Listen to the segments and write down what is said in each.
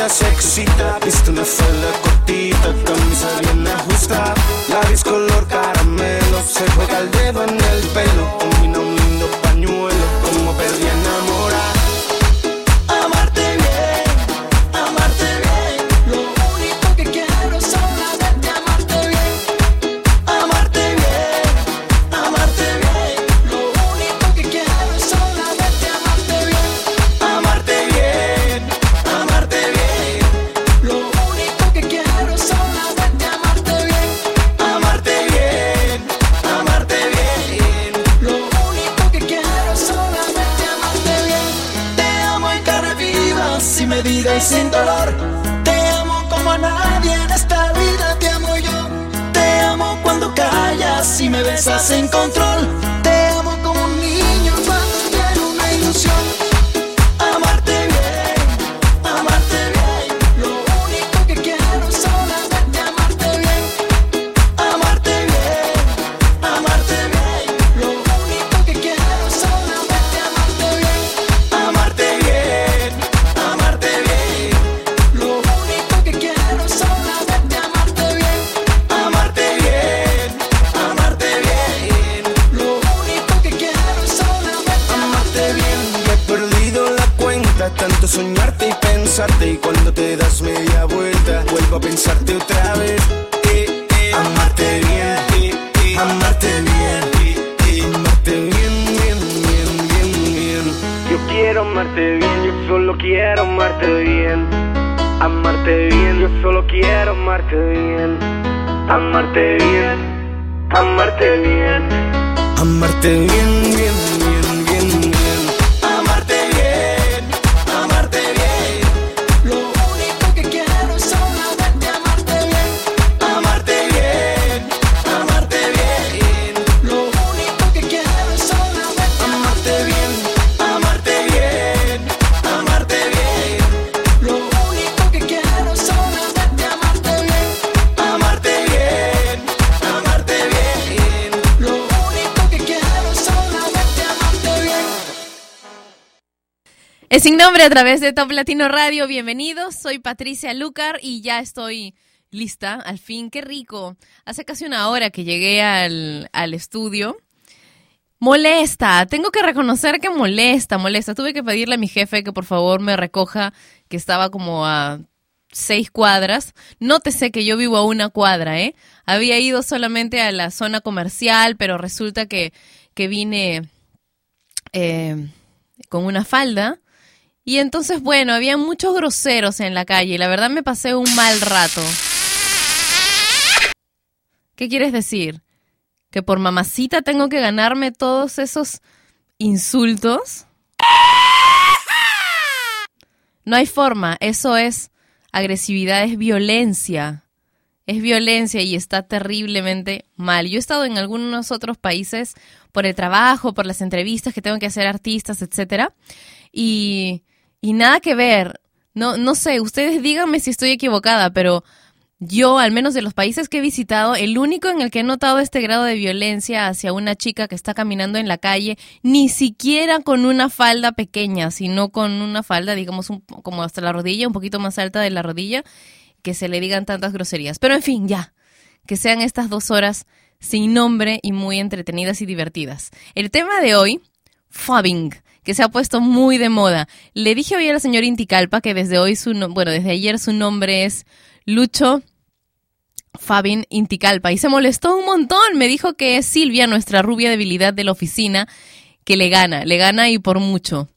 Me mira se excita. Viste una falda cortita, camisa bien ajustada. Labios color caramelo, se juega el dedo en el pelo. Besas en control. Amarte bien, amarte bien. Amarte bien, Sin nombre a través de Top Latino Radio. Bienvenidos, soy Patricia Lucar y ya estoy lista, al fin, qué rico. Hace casi una hora que llegué al, al estudio. Molesta, tengo que reconocer que molesta, molesta. Tuve que pedirle a mi jefe que por favor me recoja, que estaba como a seis cuadras. Nótese que yo vivo a una cuadra, ¿eh? Había ido solamente a la zona comercial, pero resulta que, que vine eh, con una falda. Y entonces, bueno, había muchos groseros en la calle y la verdad me pasé un mal rato. ¿Qué quieres decir? ¿Que por mamacita tengo que ganarme todos esos insultos? No hay forma, eso es agresividad, es violencia. Es violencia y está terriblemente mal. Yo he estado en algunos otros países por el trabajo, por las entrevistas que tengo que hacer artistas, etcétera, y, y nada que ver. No, no sé, ustedes díganme si estoy equivocada, pero yo, al menos de los países que he visitado, el único en el que he notado este grado de violencia hacia una chica que está caminando en la calle, ni siquiera con una falda pequeña, sino con una falda, digamos, un- como hasta la rodilla, un poquito más alta de la rodilla, que se le digan tantas groserías. Pero en fin, ya, que sean estas dos horas sin nombre y muy entretenidas y divertidas. El tema de hoy, fubbing, que se ha puesto muy de moda. Le dije hoy a la señora Inticalpa que desde hoy su no- bueno, desde ayer su nombre es Lucho Fabin Inticalpa y se molestó un montón. Me dijo que es Silvia, nuestra rubia debilidad de la oficina, que le gana, le gana y por mucho.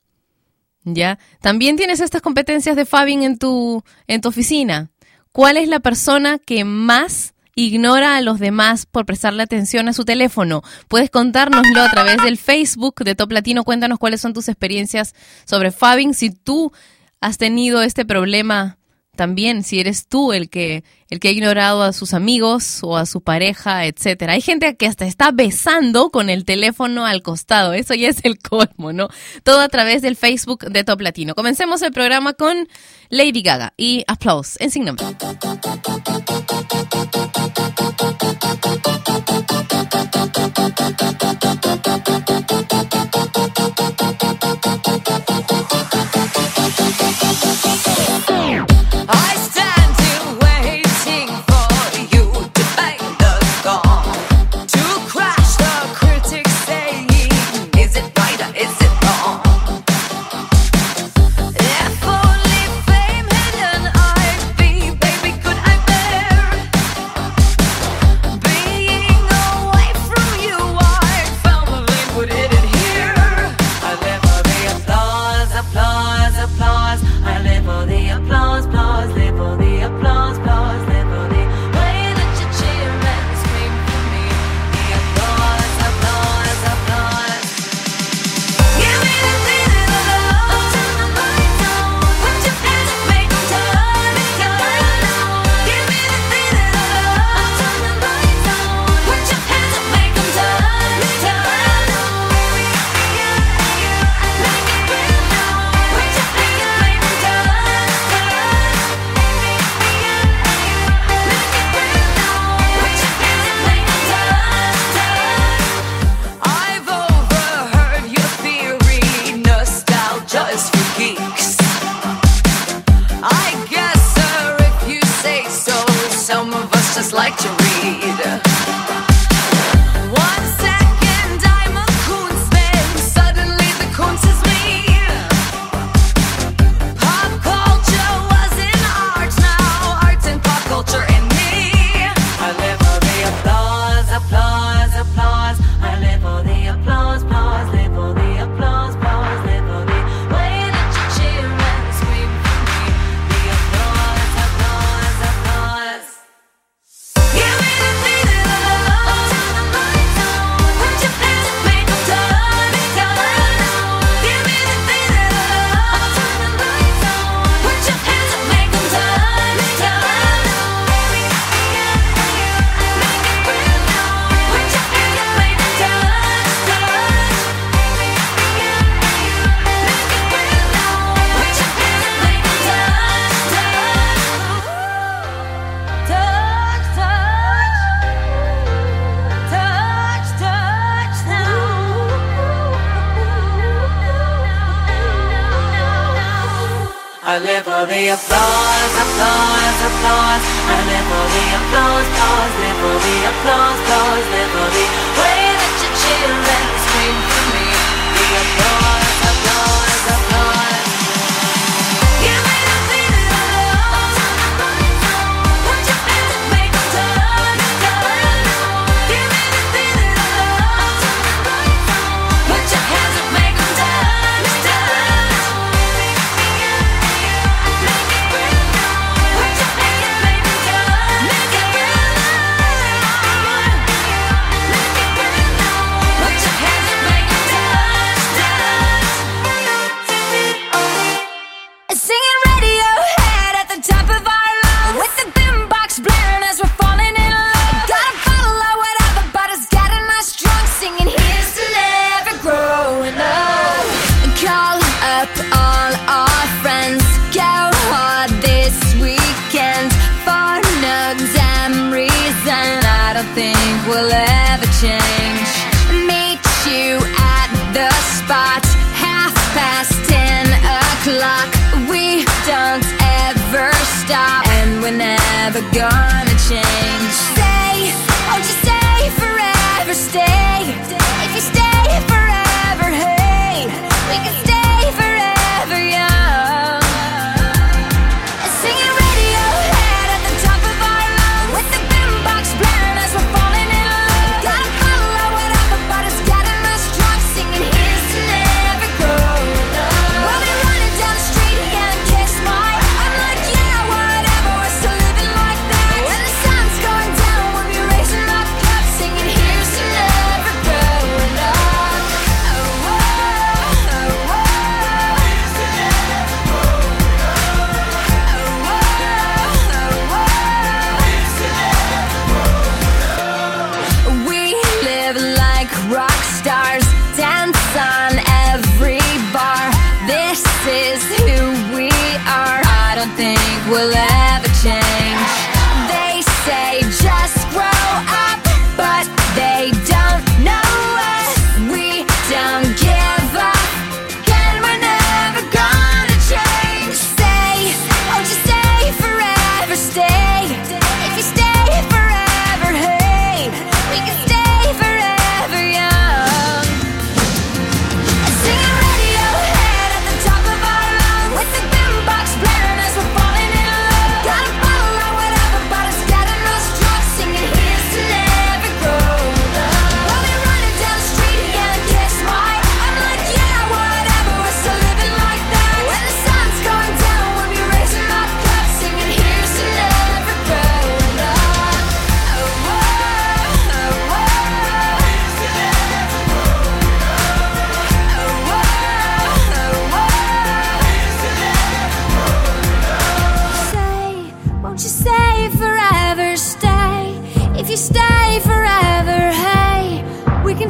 ¿Ya? También tienes estas competencias de Fabin en tu, en tu oficina. ¿Cuál es la persona que más ignora a los demás por prestarle atención a su teléfono. Puedes contárnoslo a través del Facebook de Top Latino. Cuéntanos cuáles son tus experiencias sobre Fabing. Si tú has tenido este problema también, si eres tú el que, el que ha ignorado a sus amigos o a su pareja, etcétera. Hay gente que hasta está besando con el teléfono al costado. Eso ya es el colmo, ¿no? Todo a través del Facebook de Top Latino. Comencemos el programa con Lady Gaga y Applause en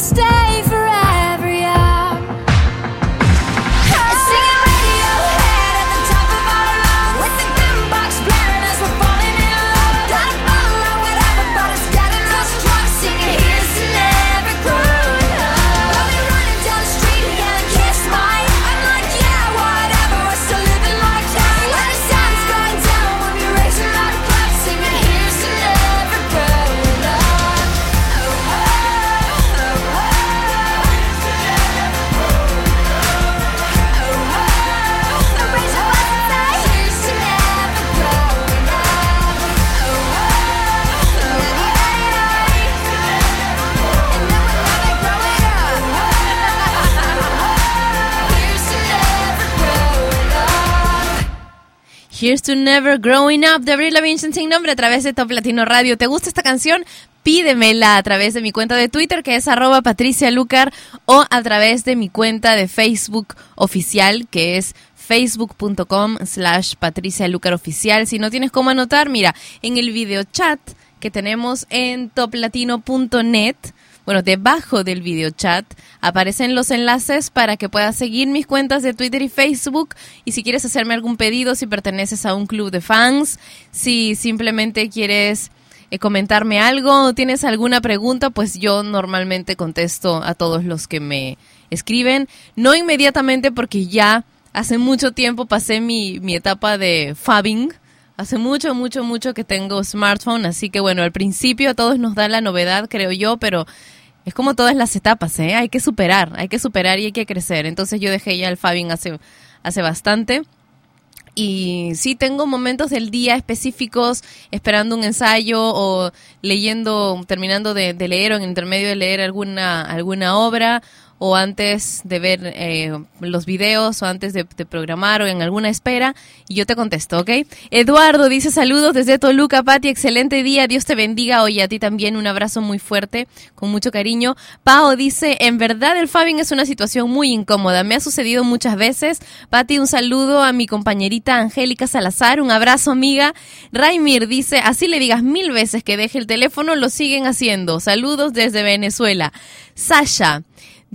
stay Here's to Never Growing Up de Avril Lavigne sin nombre a través de Top Latino Radio. ¿Te gusta esta canción? Pídemela a través de mi cuenta de Twitter que es arroba Patricia Lucar o a través de mi cuenta de Facebook oficial que es facebook.com slash Patricia Lucar oficial. Si no tienes cómo anotar, mira, en el video chat que tenemos en toplatino.net bueno, debajo del video chat aparecen los enlaces para que puedas seguir mis cuentas de Twitter y Facebook. Y si quieres hacerme algún pedido, si perteneces a un club de fans, si simplemente quieres eh, comentarme algo o tienes alguna pregunta, pues yo normalmente contesto a todos los que me escriben. No inmediatamente porque ya hace mucho tiempo pasé mi, mi etapa de fabbing. Hace mucho, mucho, mucho que tengo smartphone, así que bueno, al principio a todos nos da la novedad, creo yo, pero es como todas las etapas, ¿eh? Hay que superar, hay que superar y hay que crecer. Entonces yo dejé ya el fabbing hace, hace bastante. Y sí tengo momentos del día específicos esperando un ensayo o leyendo, terminando de, de leer o en intermedio de leer alguna, alguna obra o antes de ver eh, los videos o antes de, programar o en alguna espera y yo te contesto, ¿ok? Eduardo dice saludos desde Toluca, Pati, excelente día, Dios te bendiga, oye a ti también un abrazo muy fuerte, con mucho cariño. Pao dice, en verdad el Fabing es una situación muy incómoda, me ha sucedido muchas veces. Pati, un saludo a mi compañerita Angélica Salazar, un abrazo amiga. Raimir dice, así le digas mil veces que deje el teléfono, lo siguen haciendo. Saludos desde Venezuela. Sasha.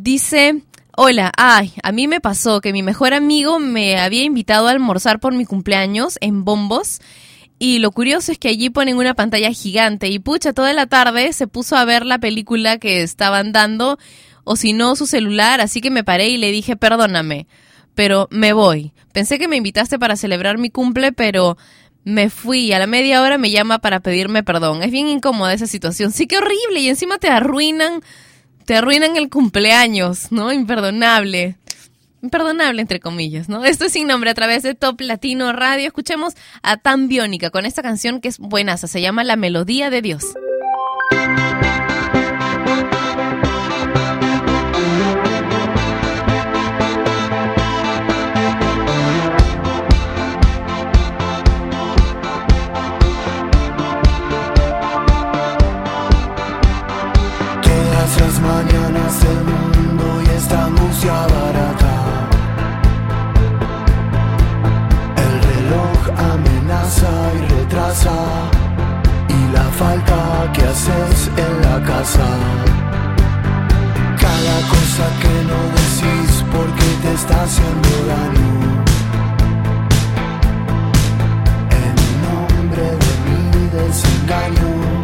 Dice, hola, ay, a mí me pasó que mi mejor amigo me había invitado a almorzar por mi cumpleaños en Bombos. Y lo curioso es que allí ponen una pantalla gigante y pucha, toda la tarde se puso a ver la película que estaban dando o si no su celular, así que me paré y le dije, perdóname, pero me voy. Pensé que me invitaste para celebrar mi cumple, pero me fui. A la media hora me llama para pedirme perdón. Es bien incómoda esa situación. Sí, qué horrible. Y encima te arruinan te arruinan el cumpleaños, ¿no? Imperdonable. Imperdonable, entre comillas, ¿no? Esto es sin nombre a través de Top Latino Radio. Escuchemos a Tan Biónica con esta canción que es buenaza. Se llama La Melodía de Dios. El reloj amenaza y retrasa, y la falta que haces en la casa. Cada cosa que no decís porque te está haciendo daño. En nombre de mi desengaño.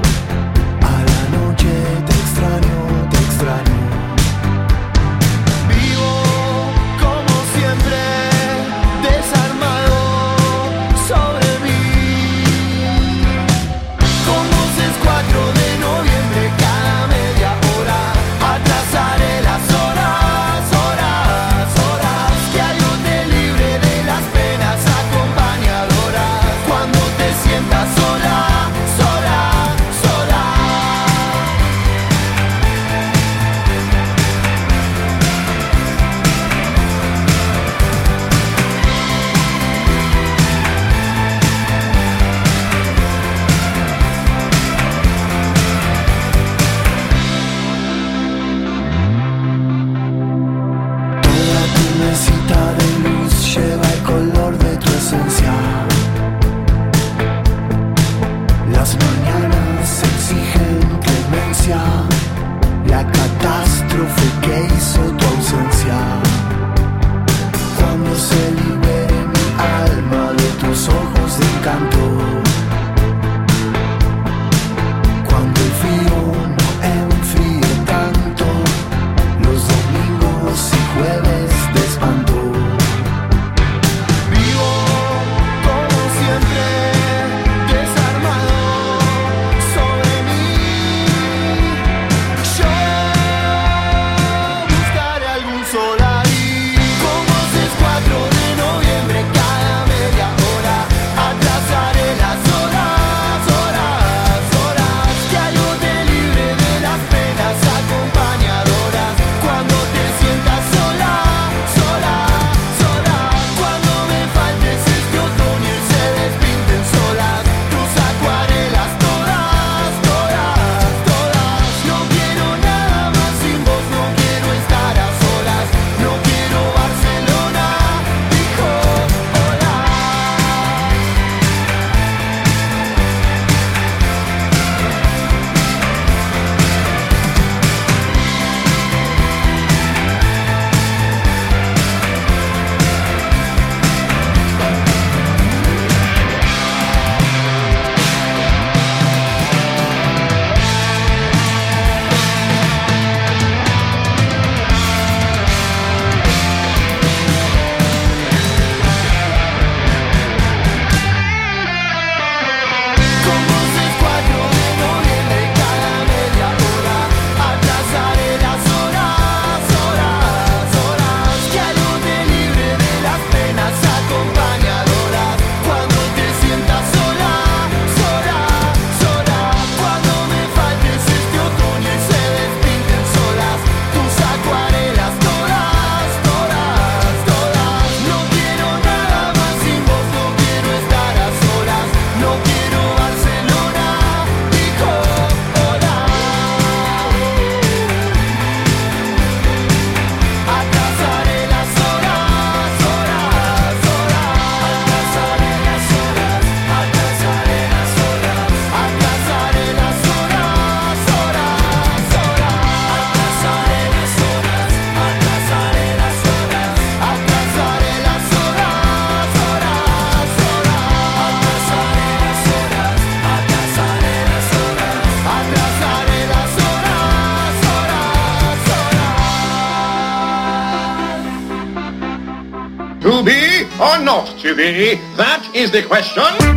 Not to be? That is the question.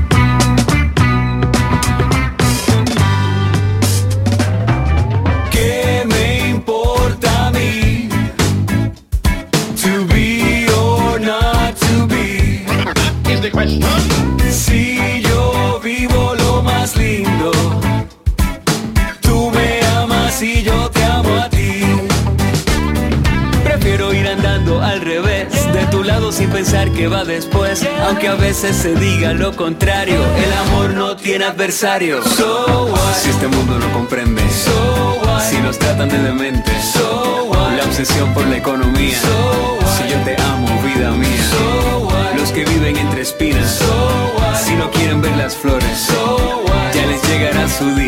Veces se diga lo contrario, el amor no tiene adversario. So what? Si este mundo no comprende, so what? Si nos tratan de dementes, so what? La obsesión por la economía, so what? Si yo te amo, vida mía, so what? Los que viven entre espinas, so what? Si no quieren ver las flores, so what? Ya les llegará su día,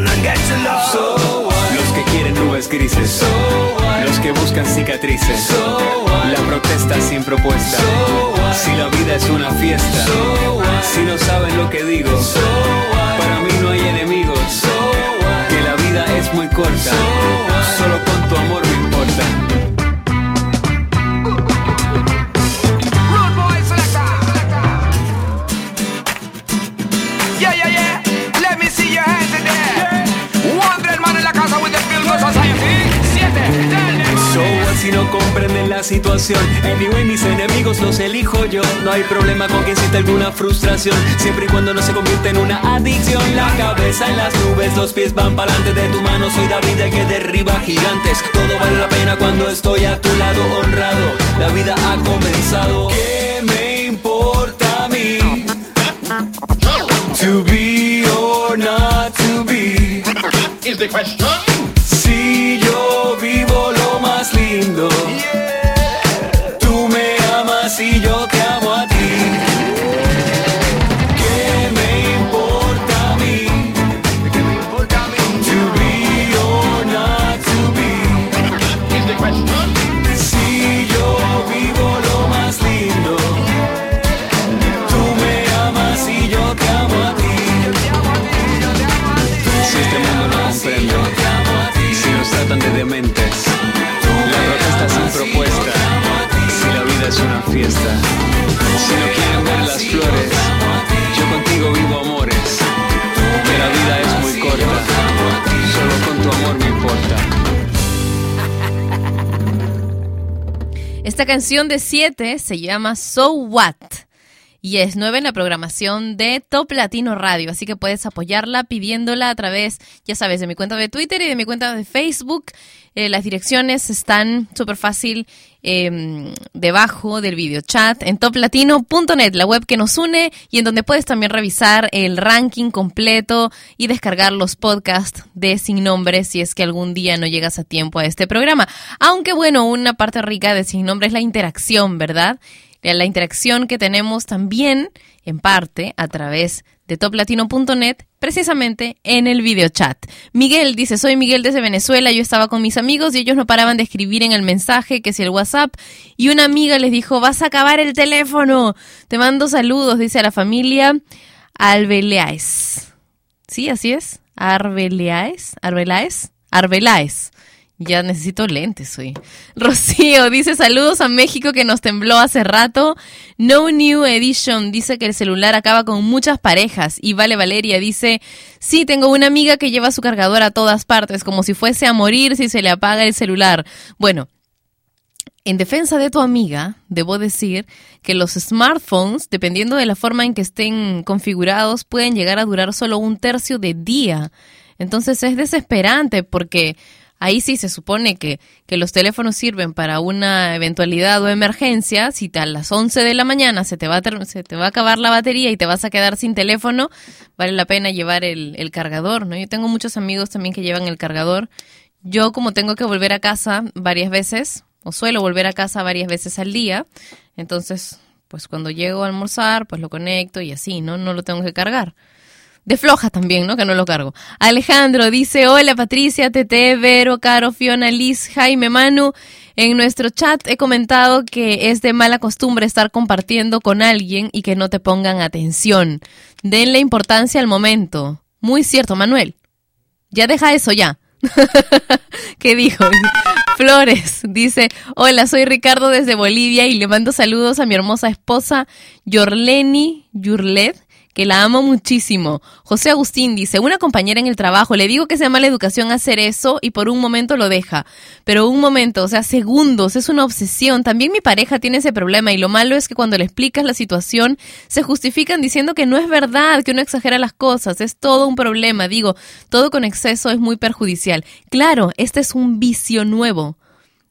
get to love. So what? Los que quieren nubes grises, so what? Los que buscan cicatrices, so what? La protesta sin propuesta, so what? Si la vida es una fiesta, so what? Si no saben lo que digo, so what? Para mí no hay enemigos, so what? Que la vida es muy corta, so what? Solo con tu amor me importa. Si no comprenden la situación. Anyway, mis enemigos los elijo yo. No hay problema con quien sienta alguna frustración. Siempre y cuando no se convierta en una adicción. La cabeza en las nubes, los pies van pa'lante De tu mano. Soy David el que derriba gigantes. Todo vale la pena cuando estoy a tu lado honrado. La vida ha comenzado. ¿Qué me importa a mí? To be or not to be Is the question. Esta canción de 7 se llama So What y es nueva en la programación de Top Latino Radio, así que puedes apoyarla pidiéndola a través, ya sabes, de mi cuenta de Twitter y de mi cuenta de Facebook. Eh, las direcciones están súper fácil eh, debajo del video chat en toplatino.net, la web que nos une y en donde puedes también revisar el ranking completo y descargar los podcasts de Sin Nombre si es que algún día no llegas a tiempo a este programa. Aunque bueno, una parte rica de Sin Nombre es la interacción, ¿verdad? La interacción que tenemos también, en parte, a través de toplatino.net, precisamente en el video chat. Miguel dice, soy Miguel desde Venezuela, yo estaba con mis amigos y ellos no paraban de escribir en el mensaje, que si el WhatsApp, y una amiga les dijo, vas a acabar el teléfono, te mando saludos, dice a la familia Albeleaes. Sí, así es, Arbeleaes, Arbelaes, Arbelaes. Ya necesito lentes hoy. Rocío dice saludos a México que nos tembló hace rato. No New Edition dice que el celular acaba con muchas parejas. Y Vale Valeria dice, sí, tengo una amiga que lleva su cargador a todas partes, como si fuese a morir si se le apaga el celular. Bueno, en defensa de tu amiga, debo decir que los smartphones, dependiendo de la forma en que estén configurados, pueden llegar a durar solo un tercio de día. Entonces es desesperante porque ahí sí se supone que, que los teléfonos sirven para una eventualidad o emergencia. Si a las 11 de la mañana se te, va a se te va a acabar la batería y te vas a quedar sin teléfono, vale la pena llevar el, el cargador, ¿no? Yo tengo muchos amigos también que llevan el cargador. Yo como tengo que volver a casa varias veces, o suelo volver a casa varias veces al día, entonces pues cuando llego a almorzar, pues lo conecto y así, ¿no? No lo tengo que cargar. De floja también, ¿no? Que no lo cargo. Alejandro dice, hola Patricia, Tete, Vero, Caro, Fiona, Liz, Jaime, Manu. En nuestro chat he comentado que es de mala costumbre estar compartiendo con alguien y que no te pongan atención. Denle importancia al momento. Muy cierto, Manuel. Ya deja eso ya. ¿Qué dijo? Flores dice, hola, soy Ricardo desde Bolivia y le mando saludos a mi hermosa esposa Yorleni Yurlet, que la amo muchísimo. José Agustín dice, una compañera en el trabajo, le digo que sea mala educación hacer eso y por un momento lo deja. Pero un momento, o sea, segundos, es una obsesión. También mi pareja tiene ese problema y lo malo es que cuando le explicas la situación se justifican diciendo que no es verdad, que uno exagera las cosas. Es todo un problema. Digo, todo con exceso es muy perjudicial. Claro, este es un vicio nuevo.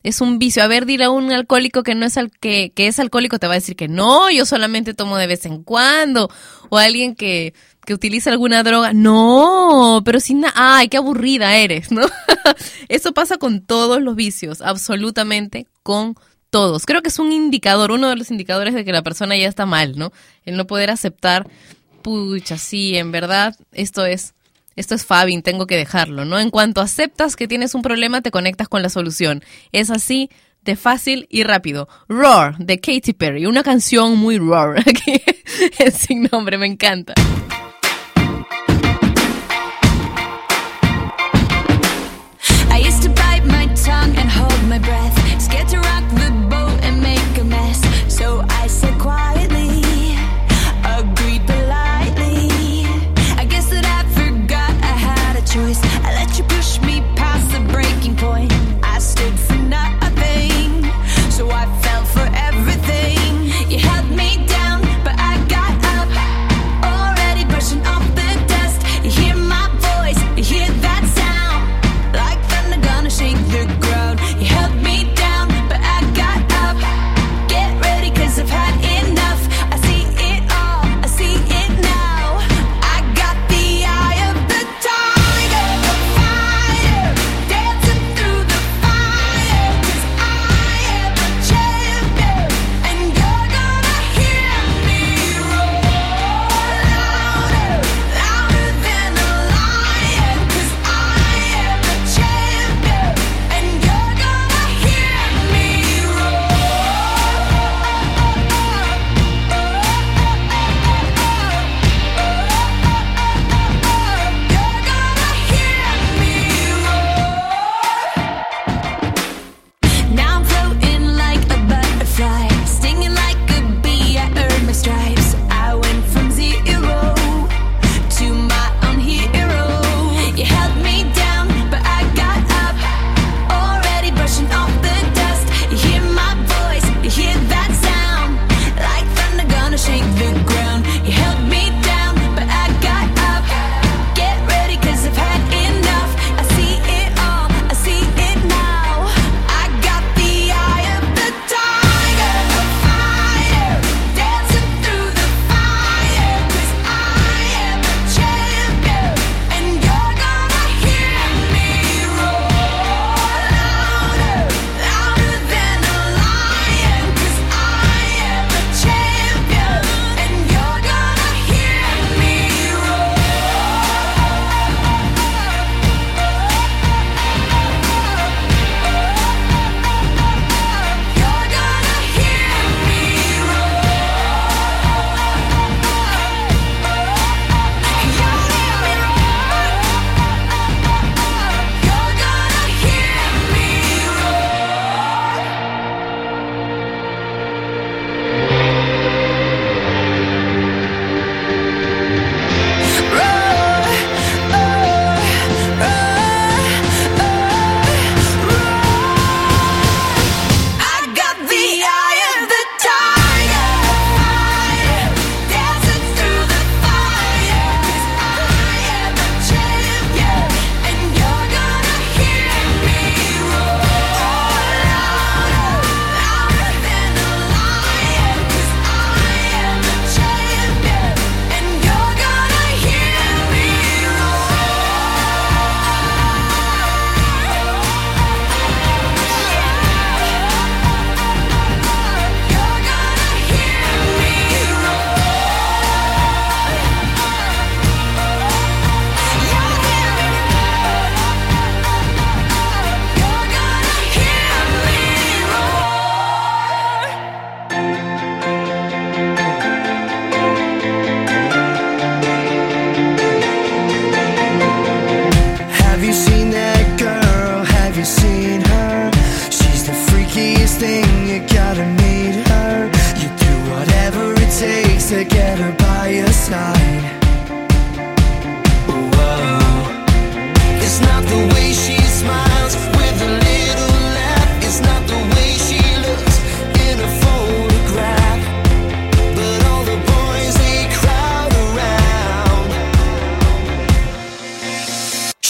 Es un vicio. A ver, dile a un alcohólico que no es al que, que es alcohólico, te va a decir que no, yo solamente tomo de vez en cuando. O alguien que, que utiliza alguna droga. No, pero sin nada. Ay, qué aburrida eres, ¿no? Eso pasa con todos los vicios, absolutamente con todos. Creo que es un indicador, uno de los indicadores de que la persona ya está mal, ¿no? El no poder aceptar, pucha, sí, en verdad, esto es esto es Fabin, tengo que dejarlo, ¿no? En cuanto aceptas que tienes un problema, te conectas con la solución. Es así de fácil y rápido. Roar, de Katy Perry, una canción muy roar, aquí es sin nombre, me encanta.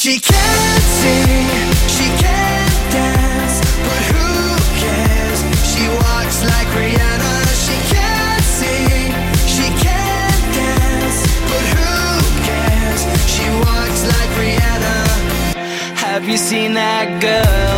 She can't sing, she can't dance, but who cares? She walks like Rihanna. She can't sing, she can't dance, but who cares? She walks like Rihanna. Have you seen that girl?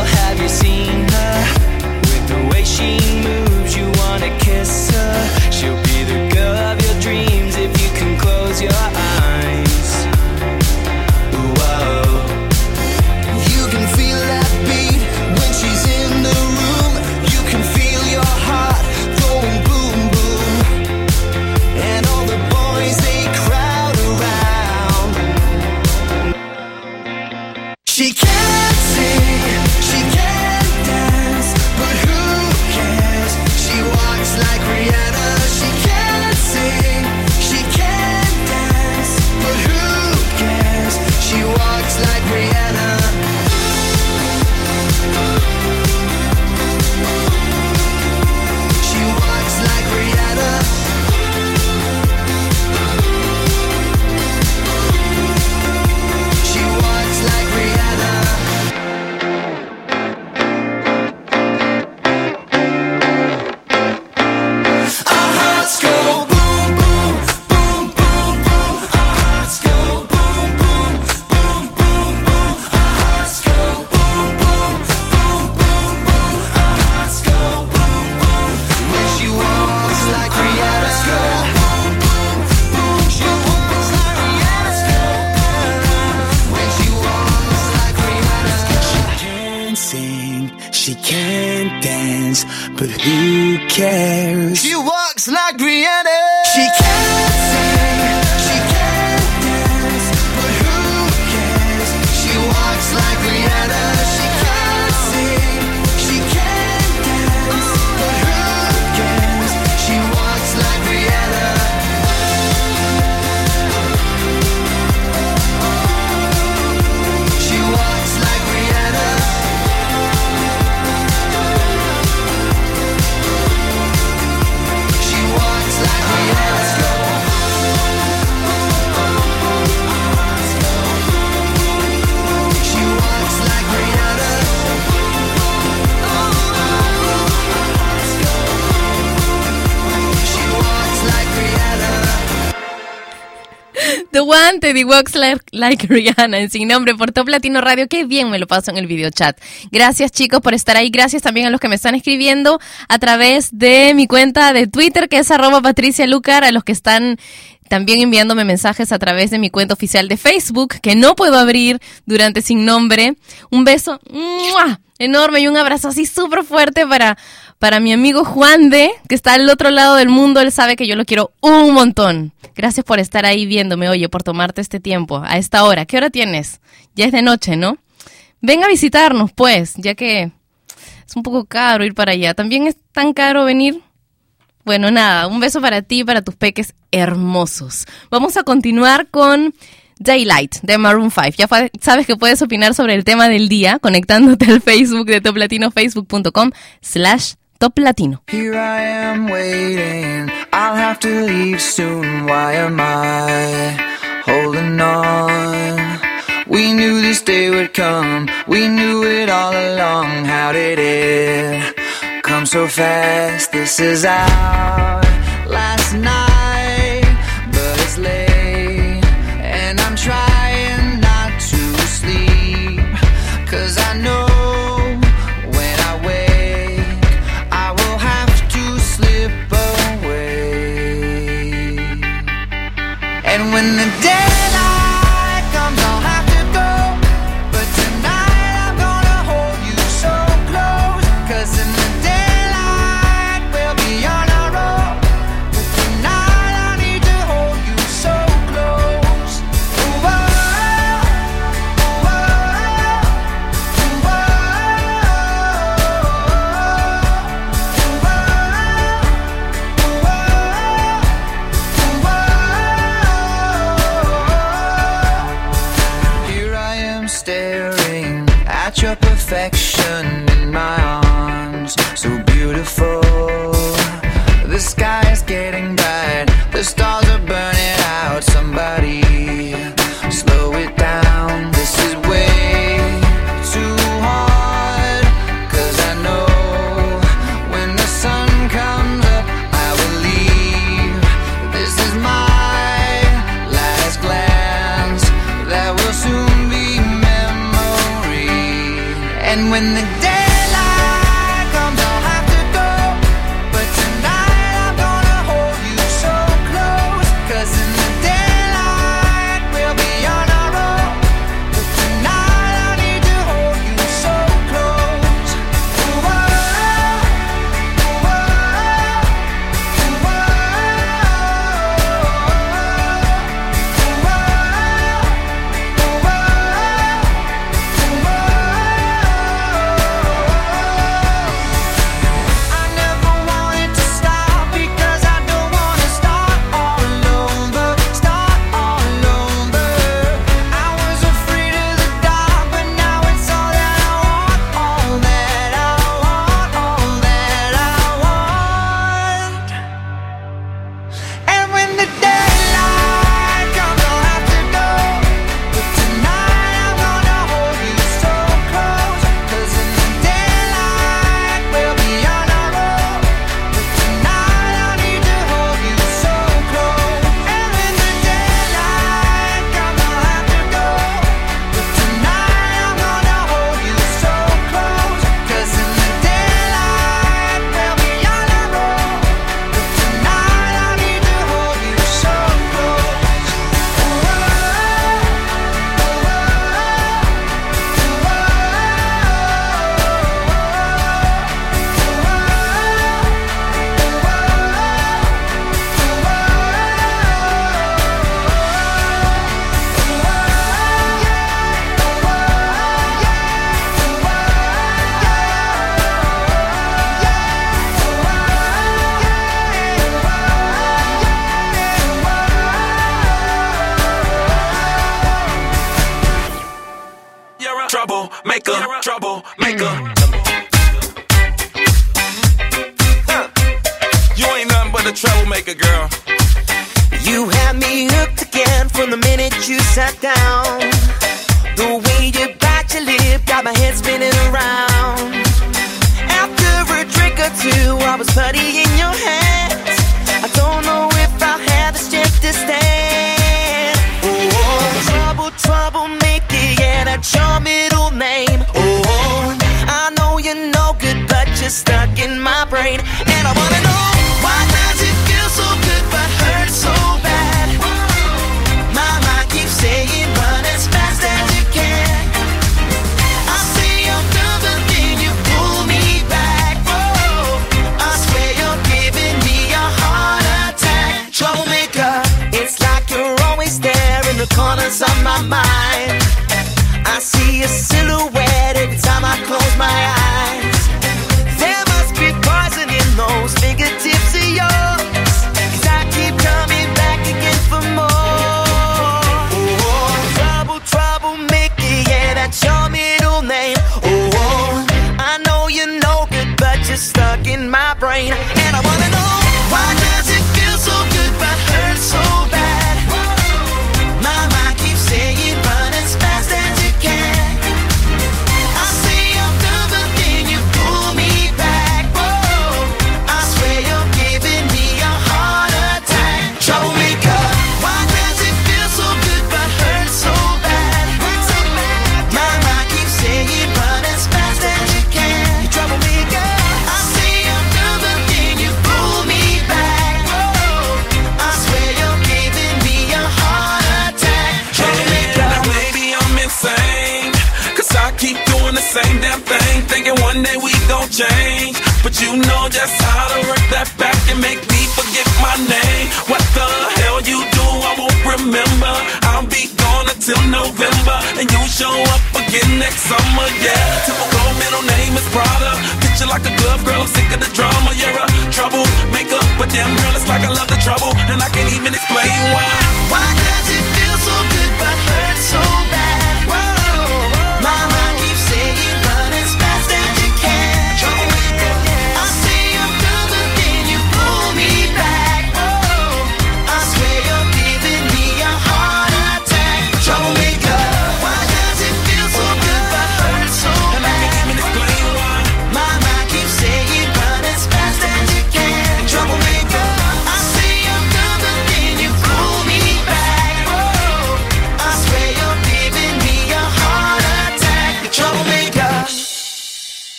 Like Rihanna, en sin nombre, por Top Radio. Qué bien me lo paso en el video chat. Gracias, chicos, por estar ahí. Gracias también a los que me están escribiendo a través de mi cuenta de Twitter, que es arroba Patricia Lucar, a los que están también enviándome mensajes a través de mi cuenta oficial de Facebook, que no puedo abrir durante sin nombre. Un beso enorme y un abrazo así súper fuerte para, para mi amigo Juan de, que está al otro lado del mundo. Él sabe que yo lo quiero un montón. Gracias por estar ahí viéndome, oye, por tomarte este tiempo a esta hora. ¿Qué hora tienes? Ya es de noche, ¿no? Ven a visitarnos, pues, ya que es un poco caro ir para allá. También es tan caro venir. Bueno, nada, un beso para ti y para tus peques hermosos. Vamos a continuar con Daylight de Maroon 5. Ya sabes que puedes opinar sobre el tema del día conectándote al Facebook de Top Latino, facebook.com slash Top Latino. Here I am waiting. I'll have to leave soon. Why am I holding on? We knew this day would come. We knew it all along. How did it come so fast? This is our last night,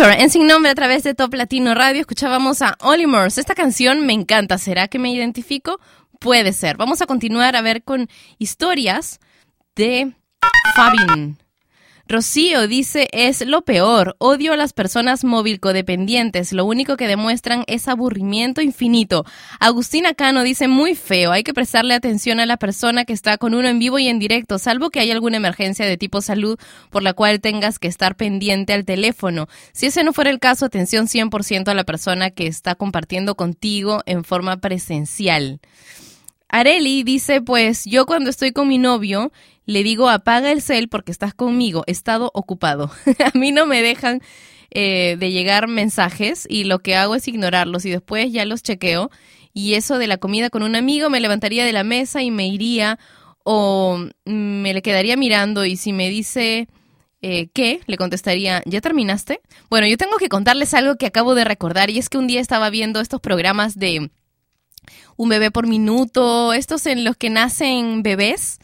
En sin nombre a través de Top Latino Radio, escuchábamos a Olimers. Esta canción me encanta. ¿Será que me identifico? Puede ser. Vamos a continuar a ver con historias de Fabin. Rocío dice, es lo peor, odio a las personas móvil codependientes, lo único que demuestran es aburrimiento infinito. Agustina Cano dice, muy feo, hay que prestarle atención a la persona que está con uno en vivo y en directo, salvo que haya alguna emergencia de tipo salud por la cual tengas que estar pendiente al teléfono. Si ese no fuera el caso, atención 100% a la persona que está compartiendo contigo en forma presencial. Areli dice, pues yo cuando estoy con mi novio le digo apaga el cel porque estás conmigo, estado ocupado. a mí no me dejan eh, de llegar mensajes y lo que hago es ignorarlos y después ya los chequeo. Y eso de la comida con un amigo me levantaría de la mesa y me iría o me le quedaría mirando y si me dice eh, ¿qué? Le contestaría, ¿ya terminaste? Bueno, yo tengo que contarles algo que acabo de recordar y es que un día estaba viendo estos programas de un bebé por minuto, estos en los que nacen bebés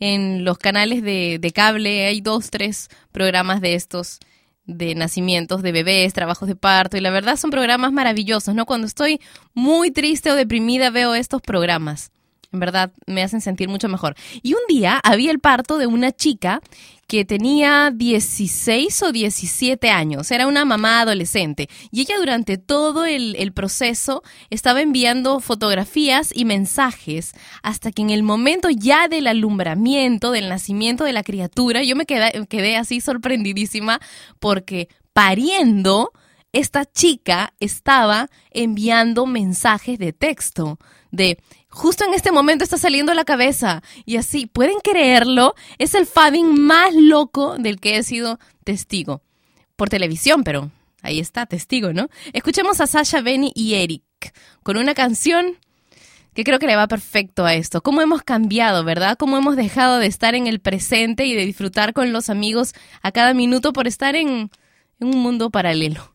en los canales de, cable, hay dos, tres programas de estos de nacimientos de bebés, trabajos de parto, y la verdad son programas maravillosos, ¿no? Cuando estoy muy triste o deprimida veo estos programas. En verdad, me hacen sentir mucho mejor. Y un día había el parto de una chica que tenía 16 o 17 años, era una mamá adolescente, y ella durante todo el, proceso estaba enviando fotografías y mensajes hasta que en el momento ya del alumbramiento, del nacimiento de la criatura, yo me quedé, quedé así sorprendidísima porque pariendo, esta chica estaba enviando mensajes de texto de justo en este momento está saliendo la cabeza. Y así, ¿pueden creerlo? Es el Fabin más loco del que he sido testigo. Por televisión, pero ahí está, testigo, ¿no? Escuchemos a Sasha, Benny y Eric con una canción que creo que le va perfecto a esto. Cómo hemos cambiado, ¿verdad? Cómo hemos dejado de estar en el presente y de disfrutar con los amigos a cada minuto por estar en, en un mundo paralelo.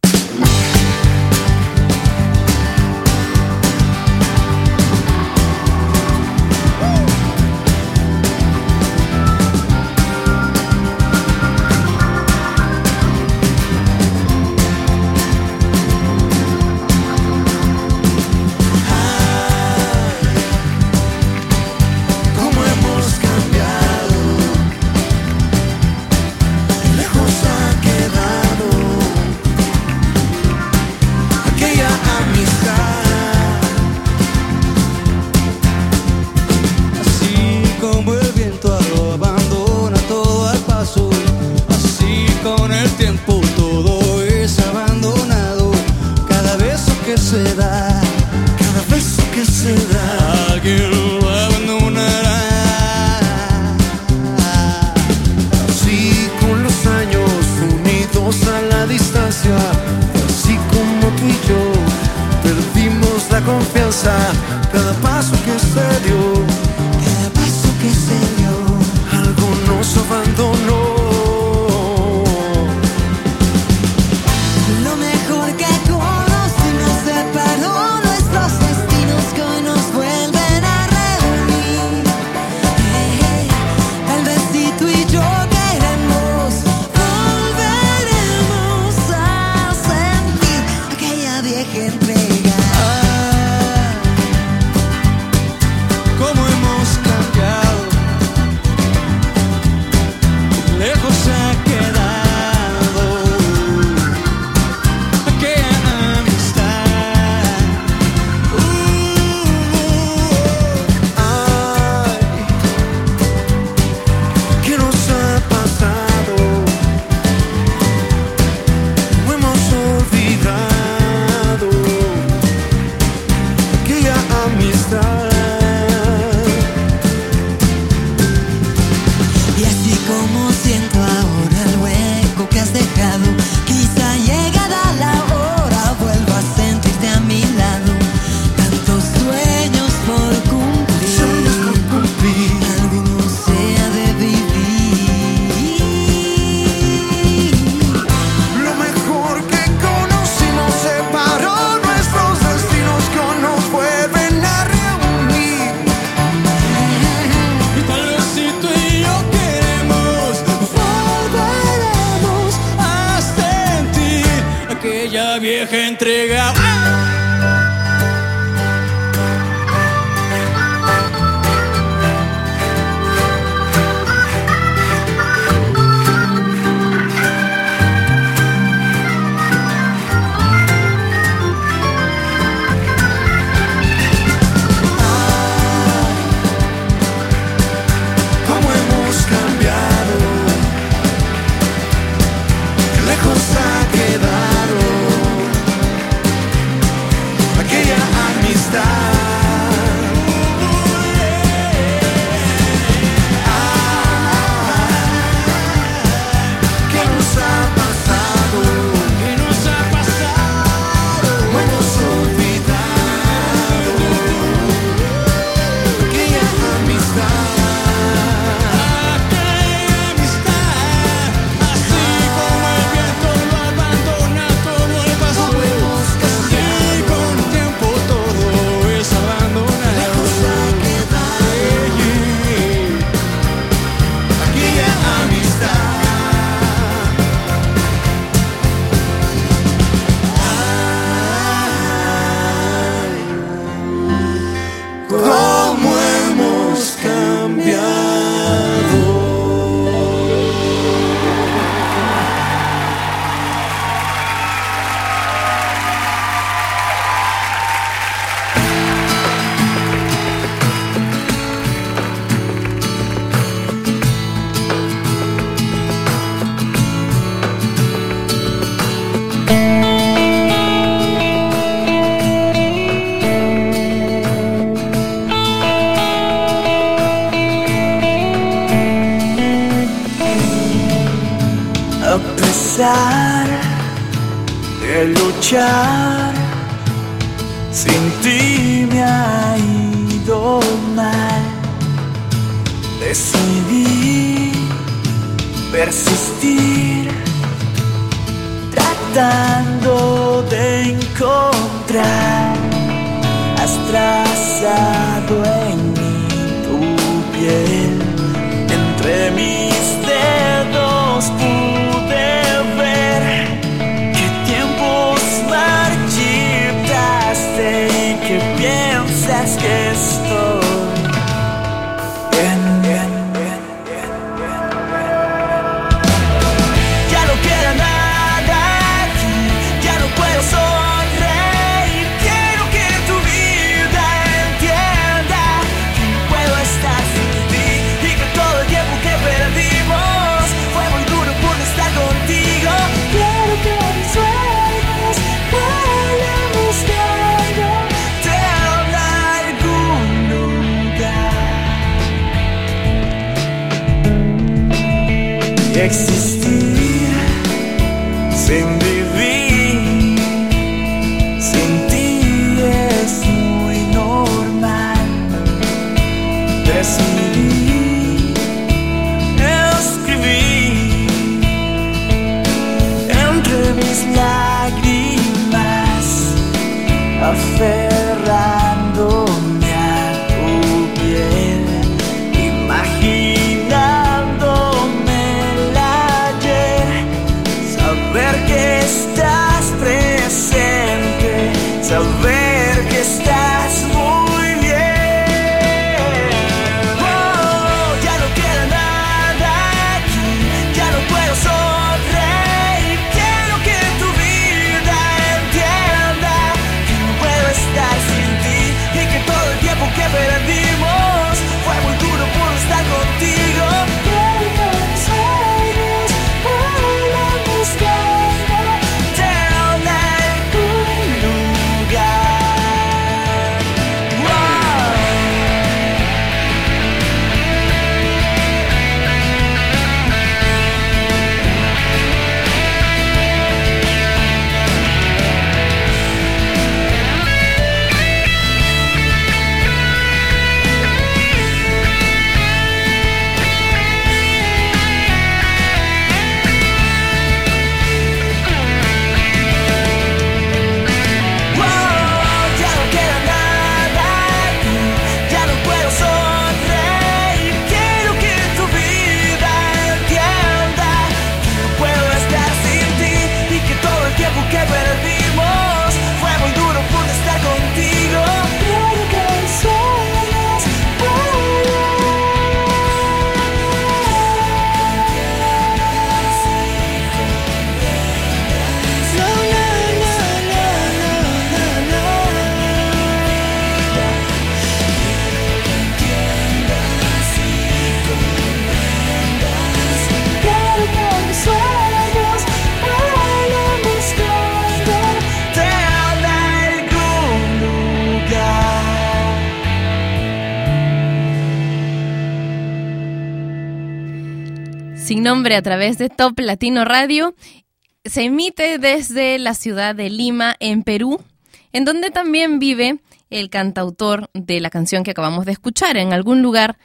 A través de Top Latino Radio. Se emite desde la ciudad de Lima, en Perú, en donde también vive el cantautor de la canción que acabamos de escuchar, en algún lugar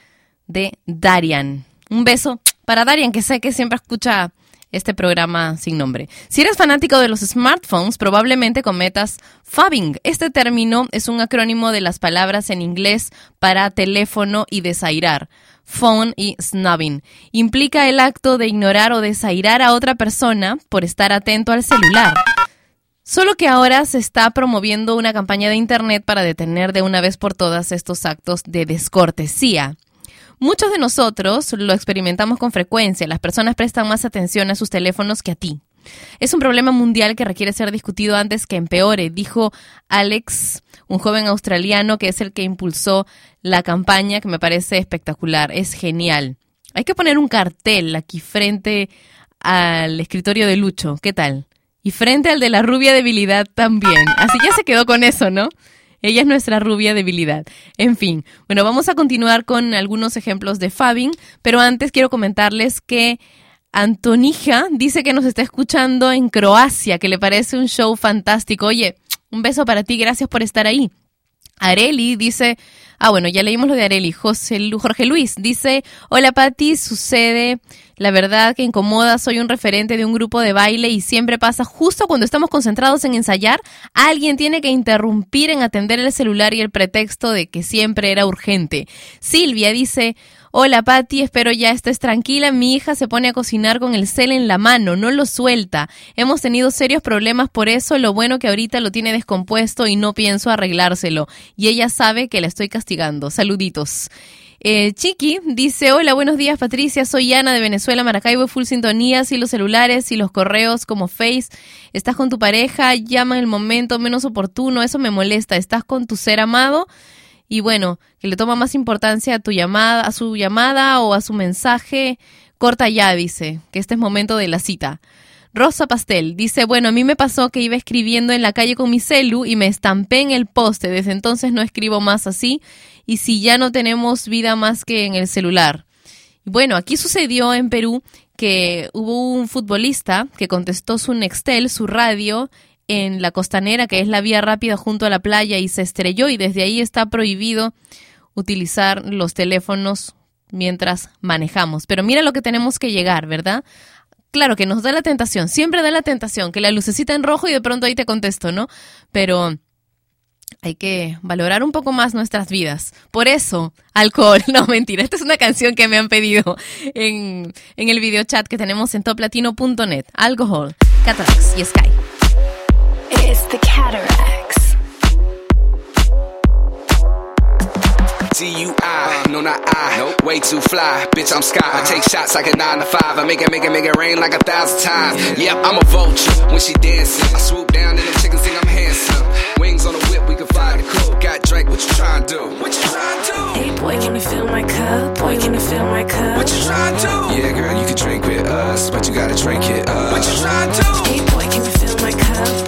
de Darian. Un beso para Darian, que sé que siempre escucha este programa sin nombre. Si eres fanático de los smartphones, probablemente cometas fabbing. Este término es un acrónimo de las palabras en inglés para teléfono y desairar. Phone y snubbing. Implica el acto de ignorar o desairar a otra persona por estar atento al celular. Solo que ahora se está promoviendo una campaña de Internet para detener de una vez por todas estos actos de descortesía. Muchos de nosotros lo experimentamos con frecuencia. Las personas prestan más atención a sus teléfonos que a ti. Es un problema mundial que requiere ser discutido antes que empeore, dijo Alex, un joven australiano que es el que impulsó la campaña, que me parece espectacular, es genial. Hay que poner un cartel aquí frente al escritorio de Lucho, ¿qué tal? Y frente al de la rubia debilidad también. Así ya se quedó con eso, ¿no? Ella es nuestra rubia debilidad. En fin, bueno, vamos a continuar con algunos ejemplos de fabbing, pero antes quiero comentarles que Antonija dice que nos está escuchando en Croacia, que le parece un show fantástico. Oye, un beso para ti, gracias por estar ahí. Areli dice, ah bueno, ya leímos lo de Areli. José, Jorge Luis dice, hola Patti, sucede, la verdad que incomoda, soy un referente de un grupo de baile y siempre pasa justo cuando estamos concentrados en ensayar, alguien tiene que interrumpir en atender el celular y el pretexto de que siempre era urgente. Silvia dice, Hola Patti, espero ya estés tranquila. Mi hija se pone a cocinar con el cel en la mano, no lo suelta. Hemos tenido serios problemas por eso, lo bueno que ahorita lo tiene descompuesto y no pienso arreglárselo. Y ella sabe que la estoy castigando. Saluditos. Eh, Chiqui dice, hola, buenos días Patricia, soy Ana de Venezuela, Maracaibo, full sintonía, si los celulares y los correos como Face, estás con tu pareja, llama en el momento menos oportuno, eso me molesta, estás con tu ser amado y bueno, que le toma más importancia a tu llamada, a su llamada o a su mensaje, corta ya, dice, que este es momento de la cita. Rosa Pastel dice, bueno, a mí me pasó que iba escribiendo en la calle con mi celu y me estampé en el poste, desde entonces no escribo más así y si ya no tenemos vida más que en el celular. Bueno, aquí sucedió en Perú que hubo un futbolista que contestó su Nextel, su radio, en la costanera, que es la vía rápida junto a la playa, y se estrelló y desde ahí está prohibido utilizar los teléfonos mientras manejamos. Pero mira lo que tenemos que llegar, ¿verdad? Claro que nos da la tentación, siempre da la tentación, que la lucecita en rojo y de pronto ahí te contesto, ¿no? Pero hay que valorar un poco más nuestras vidas. Por eso, alcohol, no mentira, esta es una canción que me han pedido en, en el video chat que tenemos en toplatino.net. Alcohol, Cataracts y Sky. It's the cataracts. D-U-I, uh, no not I, nope. way too fly, bitch I'm sky. I take shots like a nine to five, I make it, make it, make it rain like a thousand times. Yep, I'm a vulture when she dancing. I swoop down and them chickens think I'm handsome. Wings on the whip, we can fly the coop. Got Drake, what you trying to do? What you trying to do? Hey boy, can you fill my cup? Boy, can you fill my cup? What you trying to do? Yeah, girl, you can drink with us, but you gotta drink it up. What you trying to do? Hey boy, can you fill my cup?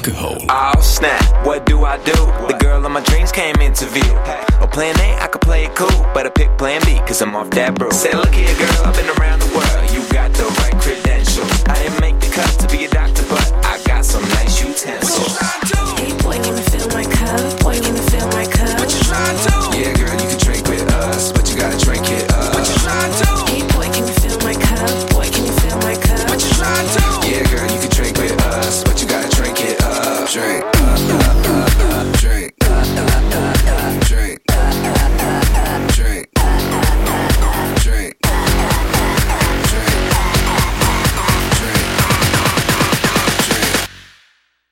Alcohol. Oh snap, what do I do? The girl of my dreams came into view. Or plan A, I could play it cool, but I pick plan B, cause I'm off that brew. Say, look here, girl, I've been around the world, you got the right credentials. I didn't make the cut to be a doctor, but I got some nice utensils. Hey boy, can you feel my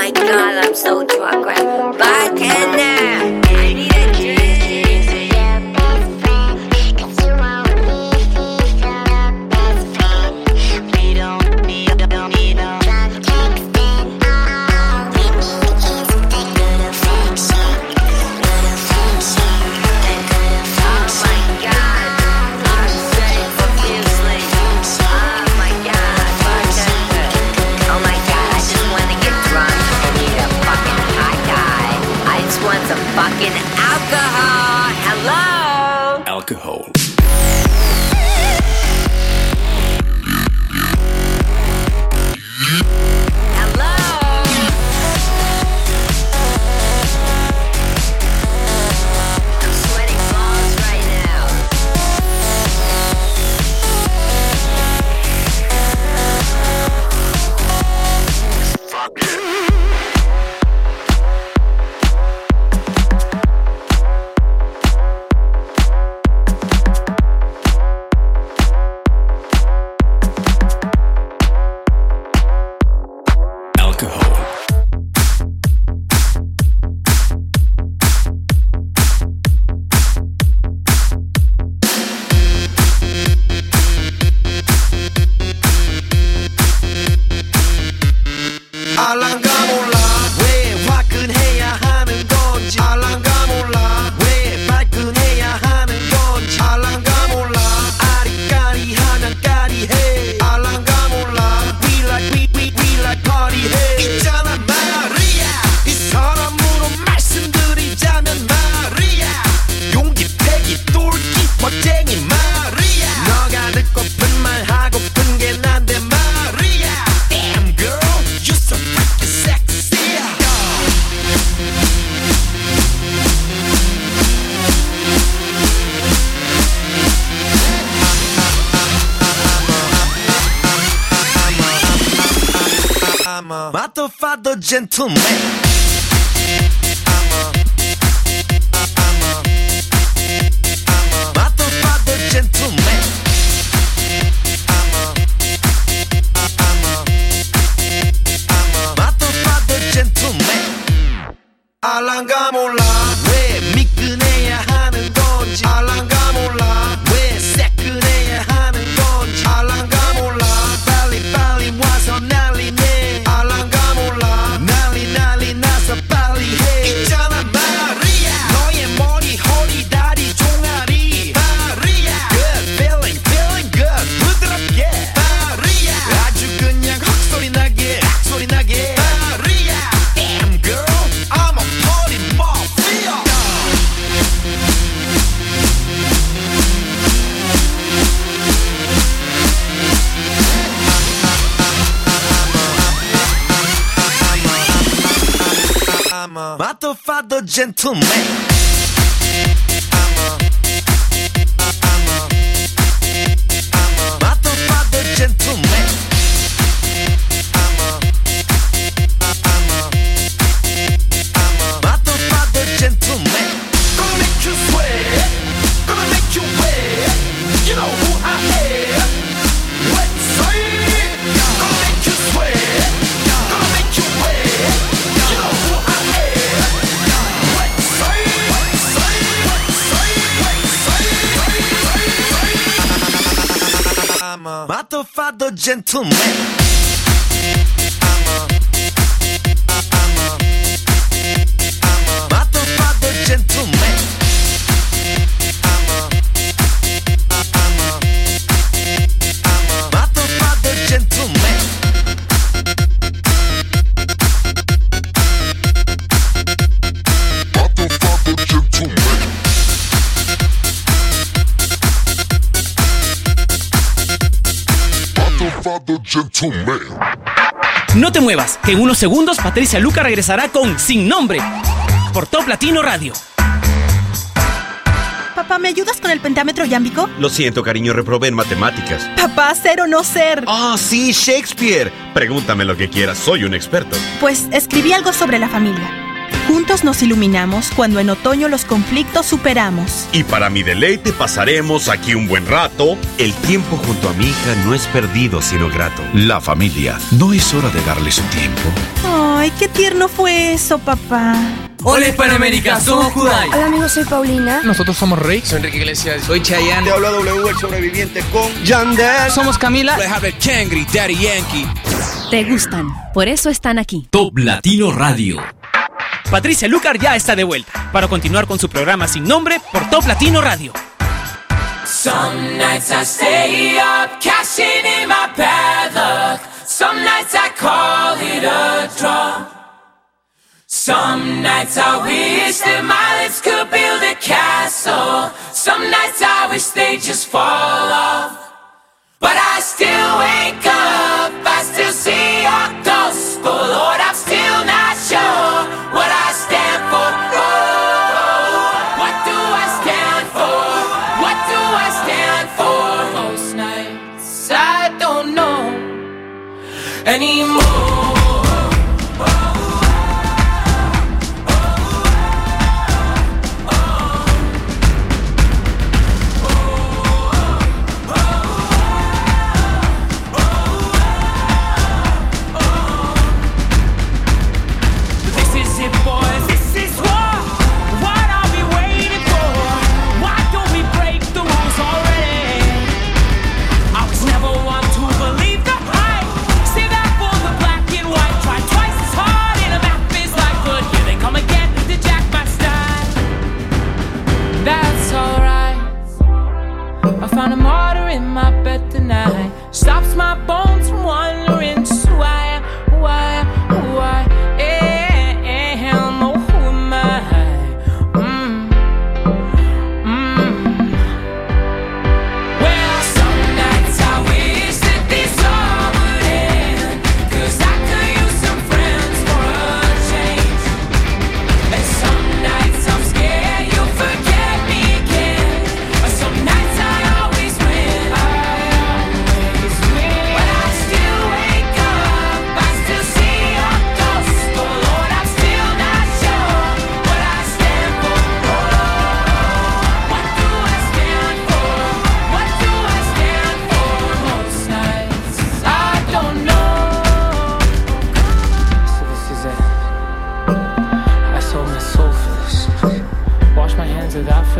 my god, I'm so drunk right? But I gentleman. Some. father, father, gentleman. I'm a No te muevas, que en unos segundos Patricia Luca regresará con Sin Nombre por Top Latino Radio. Papá, ¿me ayudas con el pentámetro yámbico? Lo siento, cariño, reprobé en matemáticas. Papá, ser o no ser. Ah, oh, sí, Shakespeare. Pregúntame lo que quieras, soy un experto. Pues escribí algo sobre la familia. Juntos nos iluminamos cuando en otoño los conflictos superamos. Y para mi deleite pasaremos aquí un buen rato. El tiempo junto a mi hija no es perdido, sino grato. La familia, ¿no es hora de darle su tiempo? Ay, qué tierno fue eso, papá. Hola Hispanoamérica, somos Kudai. Hola amigos, soy Paulina. Nosotros somos Rey. Soy Enrique Iglesias. Soy Chayanne. Te habla W, el sobreviviente con Yandel. Somos Camila. Kangri, Daddy Yankee. Te gustan, por eso están aquí. Top Latino Radio. Patricia Lucar ya está de vuelta para continuar con su programa sin nombre por Top Latino Radio. Some nights I stay up, cashing in my bad luck. Some nights I call it a draw. Some nights I wish that my lips could build a castle. Some nights I wish they just fall off. But I still wake up, I still see your gospel. Lord, I'm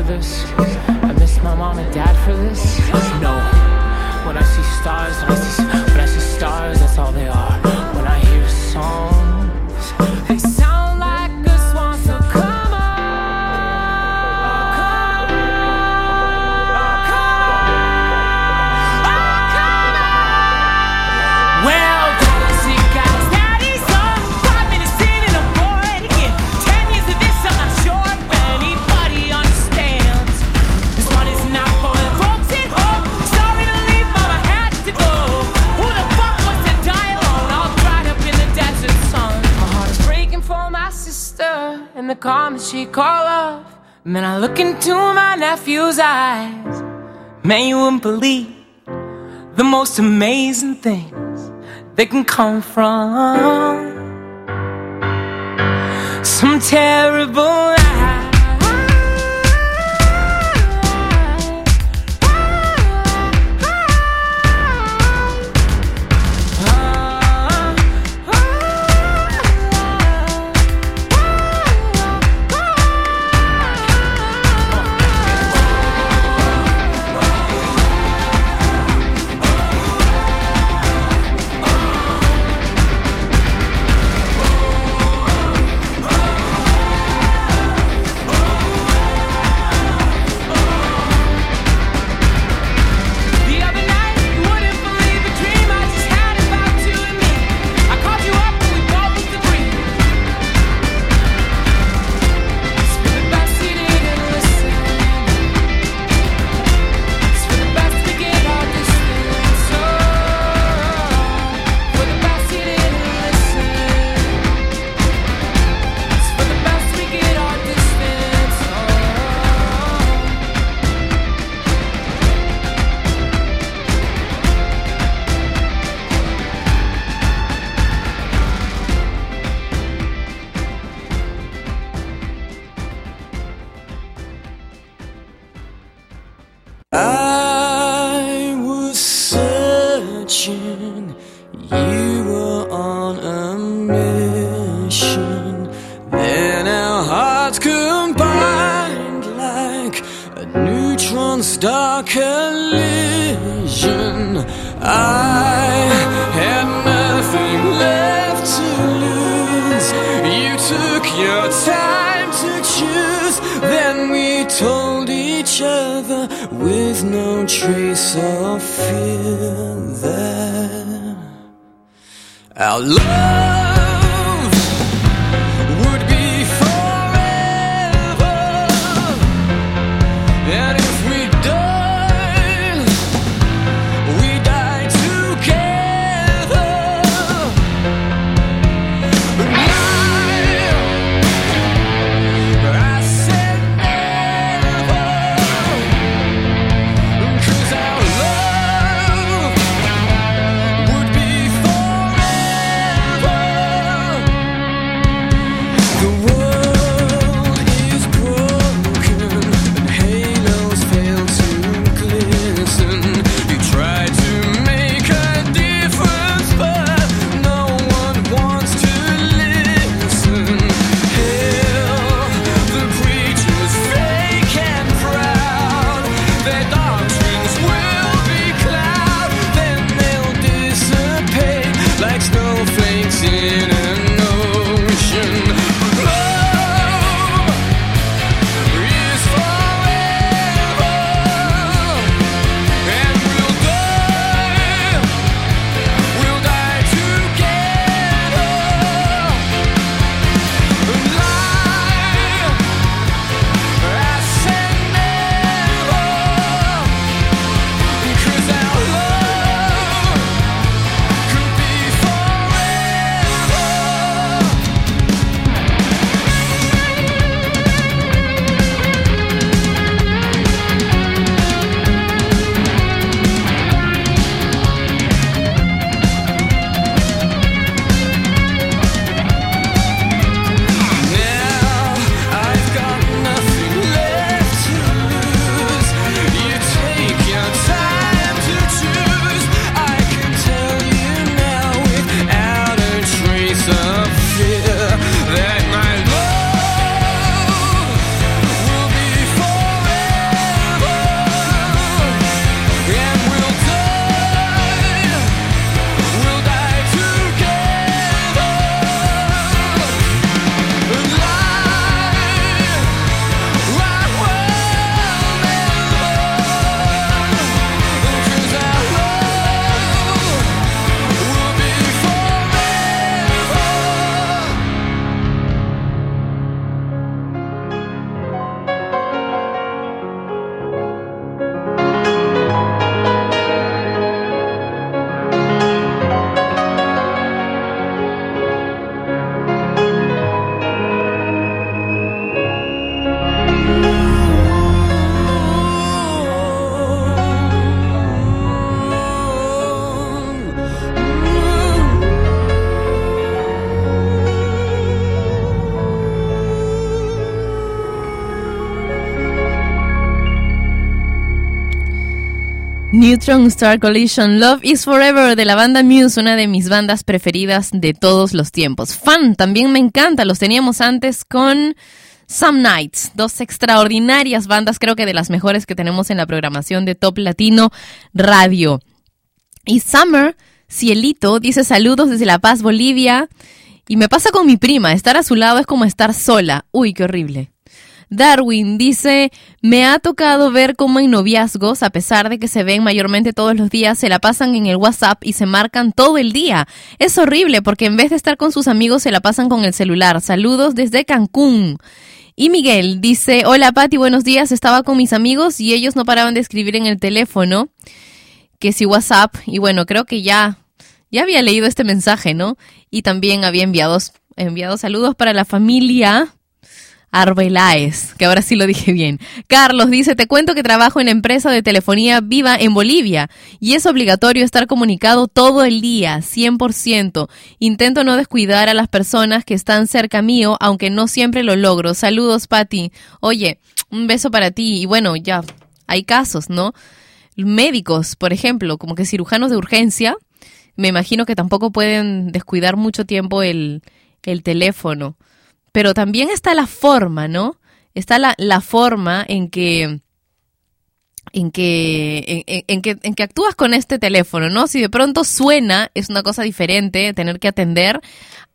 for this. I miss my mom and dad for this. No. When I see stars, when I see, when I see stars, that's all they are. When I hear songs, calm she call off. Then I look into my nephew's eyes. Man, you wouldn't believe the most amazing things that can come from some terrible Neutron Star Collision Love is Forever de la banda Muse, una de mis bandas preferidas de todos los tiempos. Fan, también me encanta, los teníamos antes con Some Nights, dos extraordinarias bandas, creo que de las mejores que tenemos en la programación de Top Latino Radio. Y Summer, Cielito, dice saludos desde La Paz, Bolivia. Y me pasa con mi prima, estar a su lado es como estar sola. Uy, qué horrible. Darwin dice, me ha tocado ver cómo en noviazgos, a pesar de que se ven mayormente todos los días, se la pasan en el WhatsApp y se marcan todo el día. Es horrible porque en vez de estar con sus amigos se la pasan con el celular. Saludos desde Cancún. Y Miguel dice, hola Patti, buenos días, estaba con mis amigos y ellos no paraban de escribir en el teléfono, que si WhatsApp, y bueno, creo que ya, ya había leído este mensaje, ¿no? Y también había enviado, enviado saludos para la familia Arbeláez, que ahora sí lo dije bien. Carlos dice, te cuento que trabajo en la empresa de telefonía Viva en Bolivia y es obligatorio estar comunicado todo el día, 100%. Intento no descuidar a las personas que están cerca mío, aunque no siempre lo logro. Saludos, Patti. Oye, un beso para ti. Y bueno, ya, hay casos, ¿no? Médicos, por ejemplo, como que cirujanos de urgencia, me imagino que tampoco pueden descuidar mucho tiempo el, el teléfono pero también está la forma, ¿no? Está la, la forma en que en que, en, que, en que actúas con este teléfono, ¿no? Si de pronto suena, es una cosa diferente tener que atender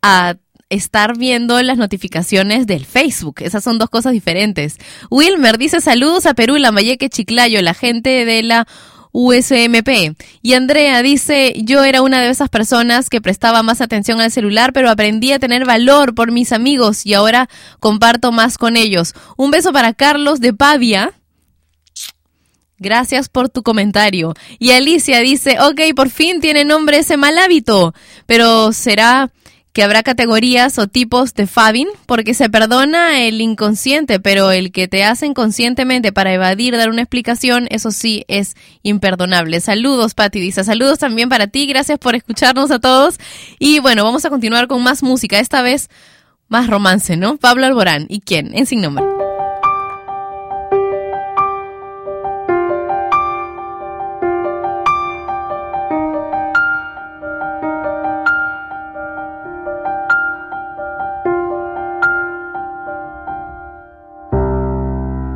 a estar viendo las notificaciones del Facebook. Esas son dos cosas diferentes. Wilmer dice saludos a Perú, Lambayeque, Chiclayo, la gente de la USMP. Y Andrea dice, yo era una de esas personas que prestaba más atención al celular, pero aprendí a tener valor por mis amigos y ahora comparto más con ellos. Un beso para Carlos de Pavia. Gracias por tu comentario. Y Alicia dice, ok, por fin tiene nombre ese mal hábito, pero será que habrá categorías o tipos de Fabin, porque se perdona el inconsciente, pero el que te hacen conscientemente para evadir dar una explicación, eso sí es imperdonable. Saludos, Pati, dice, saludos también para ti, gracias por escucharnos a todos. Y bueno, vamos a continuar con más música, esta vez más romance, ¿no? Pablo Alborán, ¿y quién? En sin nombre.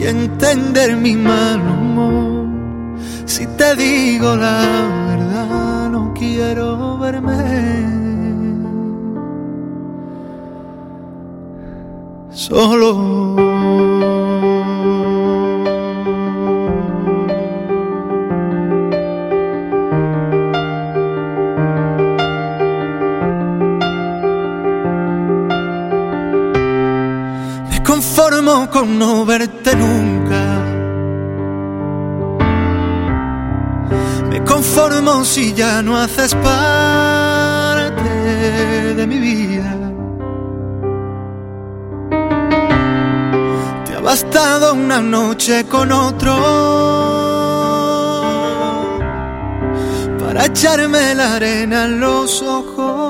Y entender mi mal humor. Si te digo la verdad, no quiero verme solo. Con no verte nunca. Me conformo si ya no haces parte de mi vida. Te ha bastado una noche con otro para echarme la arena en los ojos.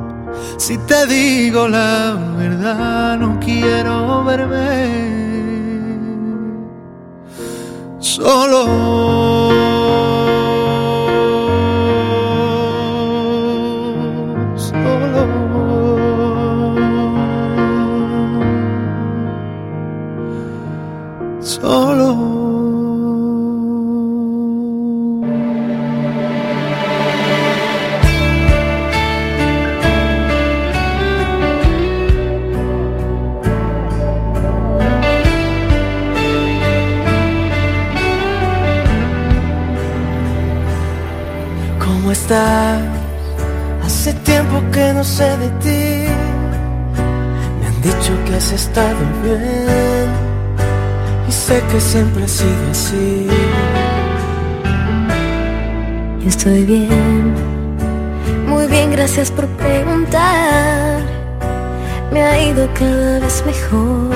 Si te digo la verdad, no quiero verme solo. Solo. Solo. Estás? Hace tiempo que no sé de ti. Me han dicho que has estado bien. Y sé que siempre ha sido así. Estoy bien, muy bien, gracias por preguntar. Me ha ido cada vez mejor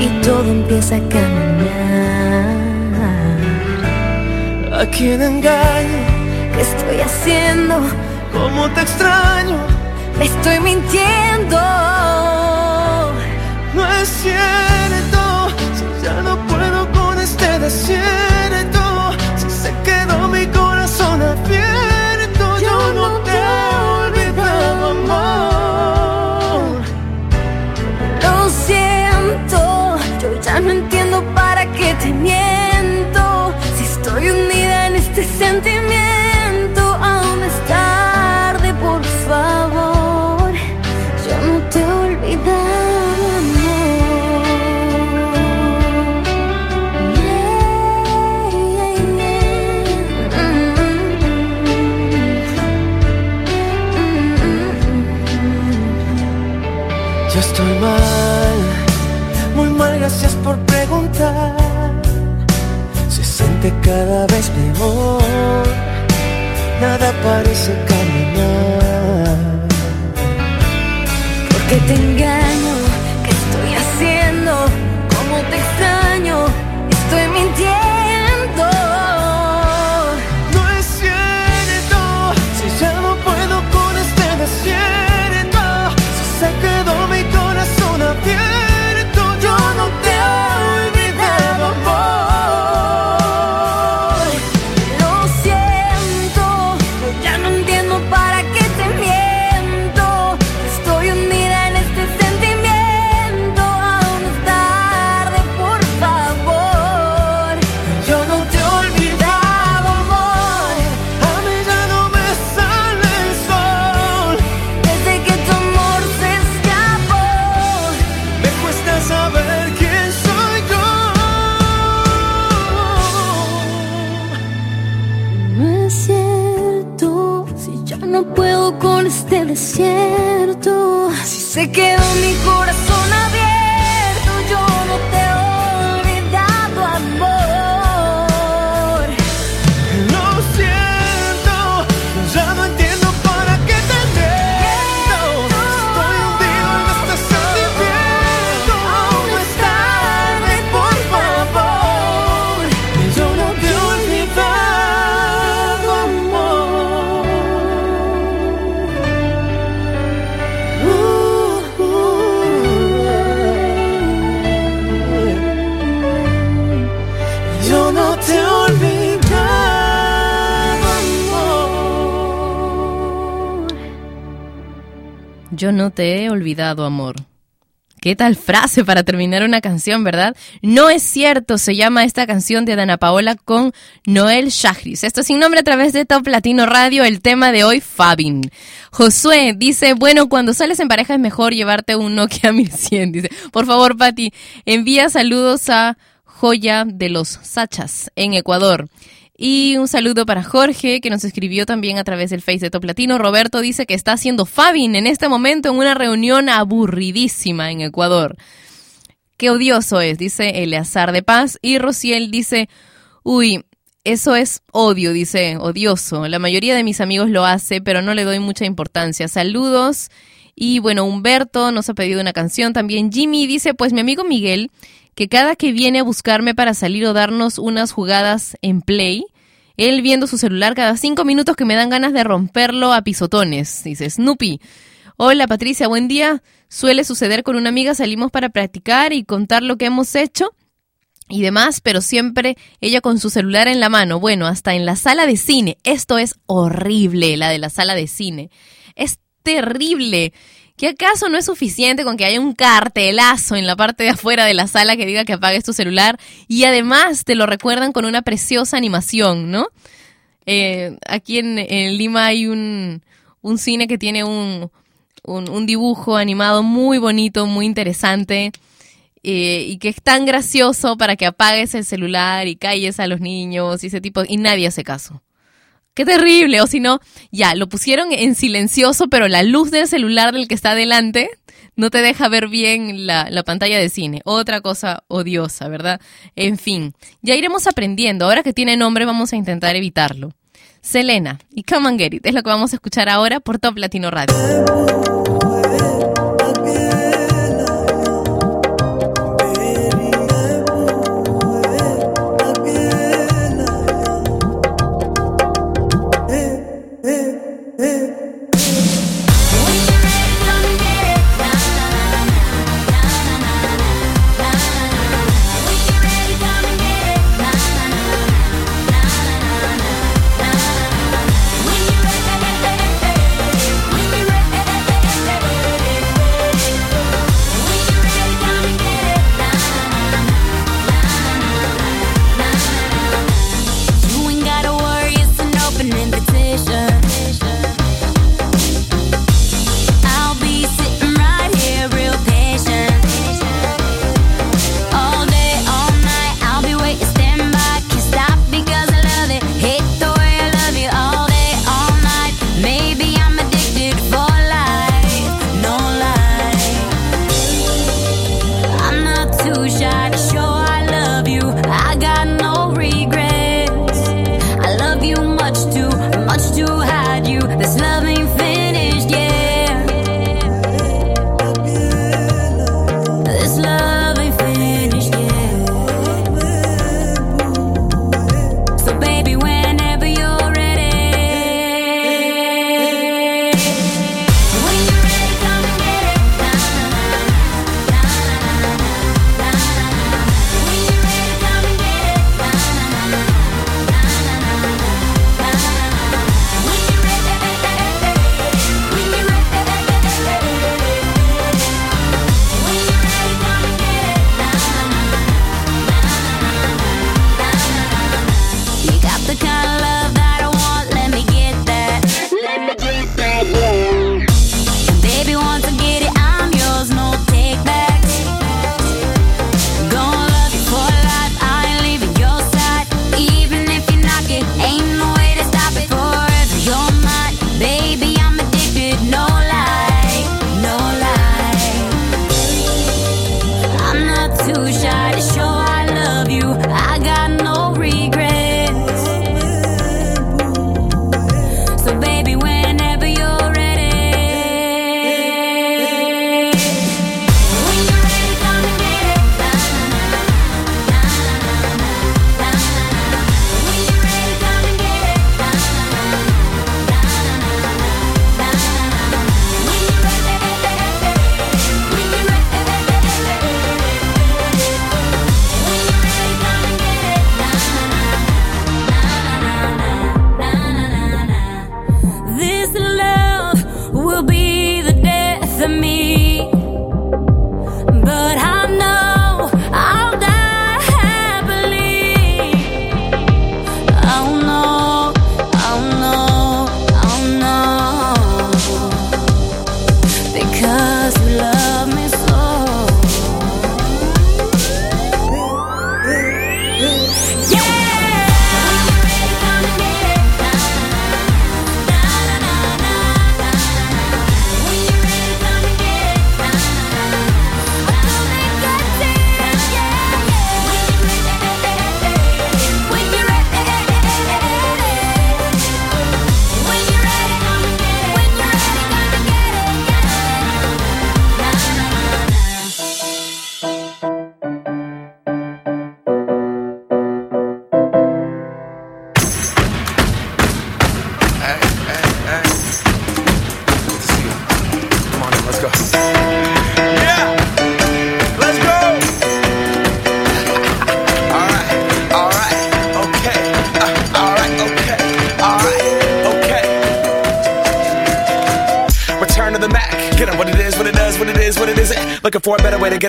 y todo empieza a caminar. A quien engaño ¿Qué estoy haciendo? ¿Cómo te extraño? Me estoy mintiendo. No es cierto, Siente cada vez peor, nada parece caminar. ¿Por qué Yo no te he olvidado, amor. ¿Qué tal frase para terminar una canción, verdad? No es cierto, se llama esta canción de Dana Paola con Noel Shahris. Esto sin nombre a través de Top Latino Radio, el tema de hoy, Fabin. Josué dice, bueno, cuando sales en pareja es mejor llevarte un Nokia 1100. Dice, por favor, Pati, envía saludos a Joya de los Sachas en Ecuador. Y un saludo para Jorge, que nos escribió también a través del Face de Top Latino. Roberto dice que está haciendo Fabin en este momento en una reunión aburridísima en Ecuador. Qué odioso es, dice Eleazar de Paz. Y Rociel dice, uy, eso es odio, dice, odioso. La mayoría de mis amigos lo hace, pero no le doy mucha importancia. Saludos. Y bueno, Humberto nos ha pedido una canción. También Jimmy dice, pues mi amigo Miguel, que cada que viene a buscarme para salir o darnos unas jugadas en play, él viendo su celular cada cinco minutos que me dan ganas de romperlo a pisotones. Dice Snoopy. Hola Patricia, buen día. Suele suceder con una amiga, salimos para practicar y contar lo que hemos hecho y demás, pero siempre ella con su celular en la mano. Bueno, hasta en la sala de cine. Esto es horrible, la de la sala de cine. Es terrible. ¿Qué acaso no es suficiente con que haya un cartelazo en la parte de afuera de la sala que diga que apagues tu celular y además te lo recuerdan con una preciosa animación, ¿no? Eh, aquí en, Lima hay un, cine que tiene un dibujo animado muy bonito, muy interesante eh, y que es tan gracioso para que apagues el celular y calles a los niños y ese tipo, y nadie hace caso. Qué terrible, o si no, ya, lo pusieron en silencioso, pero la luz del celular del que está delante no te deja ver bien la, la pantalla de cine. Otra cosa odiosa, ¿verdad? En fin, ya iremos aprendiendo. Ahora que tiene nombre, vamos a intentar evitarlo. Selena y Come and Get It es lo que vamos a escuchar ahora por Top Latino Radio.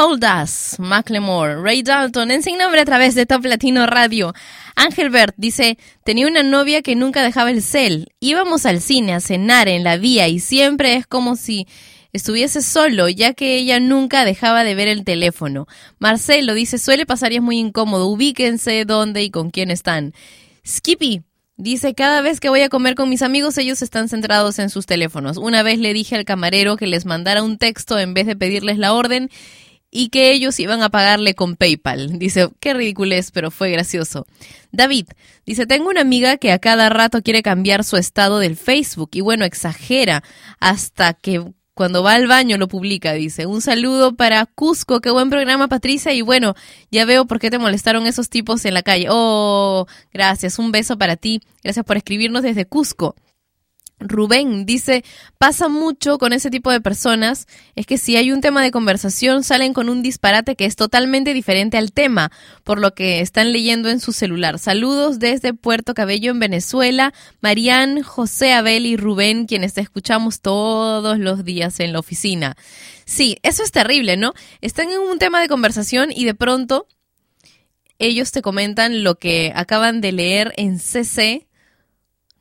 Hold Us, Macklemore, Ray Dalton, en Sin Nombre a través de Top Latino Radio. Ángel Bert dice, tenía una novia que nunca dejaba el cel. Íbamos al cine a cenar en la vía y siempre es como si estuviese solo, ya que ella nunca dejaba de ver el teléfono. Marcelo dice, suele pasar y es muy incómodo, ubíquense dónde y con quién están. Skippy dice, cada vez que voy a comer con mis amigos ellos están centrados en sus teléfonos. Una vez le dije al camarero que les mandara un texto en vez de pedirles la orden y que ellos iban a pagarle con PayPal. Dice, qué ridiculez, pero fue gracioso. David dice, tengo una amiga que a cada rato quiere cambiar su estado del Facebook y bueno, exagera hasta que cuando va al baño lo publica, dice. Un saludo para Cusco, qué buen programa Patricia y bueno, ya veo por qué te molestaron esos tipos en la calle. Oh, gracias, un beso para ti, gracias por escribirnos desde Cusco. Rubén dice, pasa mucho con ese tipo de personas, es que si hay un tema de conversación salen con un disparate que es totalmente diferente al tema, por lo que están leyendo en su celular. Saludos desde Puerto Cabello en Venezuela, Marían, José Abel y Rubén, quienes te escuchamos todos los días en la oficina. Sí, eso es terrible, ¿no? Están en un tema de conversación y de pronto ellos te comentan lo que acaban de leer en CC,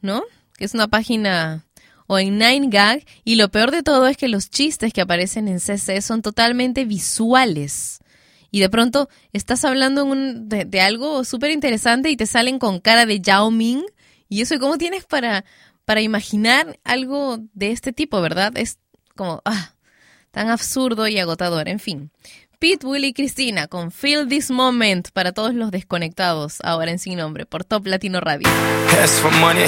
¿no? Que es una página o en 9gag y lo peor de todo es que los chistes que aparecen en CC son totalmente visuales. Y de pronto estás hablando de, algo súper interesante y te salen con cara de Yao Ming. Y eso, ¿cómo tienes para, para imaginar algo de este tipo, verdad? Es como, ah, tan absurdo y agotador. En fin. Pete, Willy y Cristina con Feel This Moment para todos los desconectados, ahora en Sin Nombre, por Top Latino Radio. For money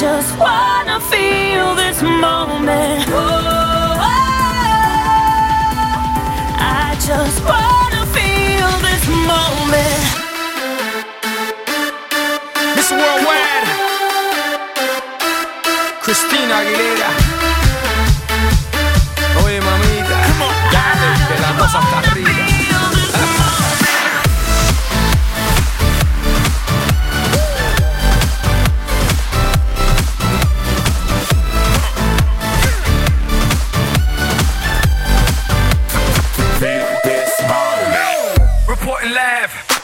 Just wanna feel this moment. Oh, I just wanna feel this moment. Miss Worldwide, Christina Aguilera. Oye, mamita, dale, de las dos hasta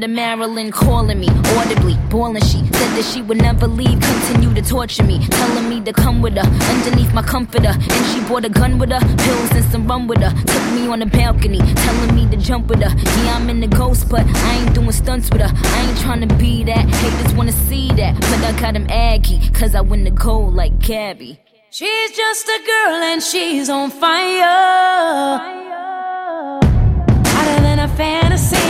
of Marilyn calling me audibly, boiling. She said that she would never leave, continue to torture me, telling me to come with her underneath my comforter. And she brought a gun with her, pills and some rum with her. Took me on the balcony, telling me to jump with her. Yeah, I'm in the ghost, but I ain't doing stunts with her. I ain't trying to be that. Haters wanna see that, but I got him aggy, cause I win the gold like Gabby. She's just a girl and she's on fire. Hotter than a fantasy,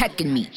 checking me.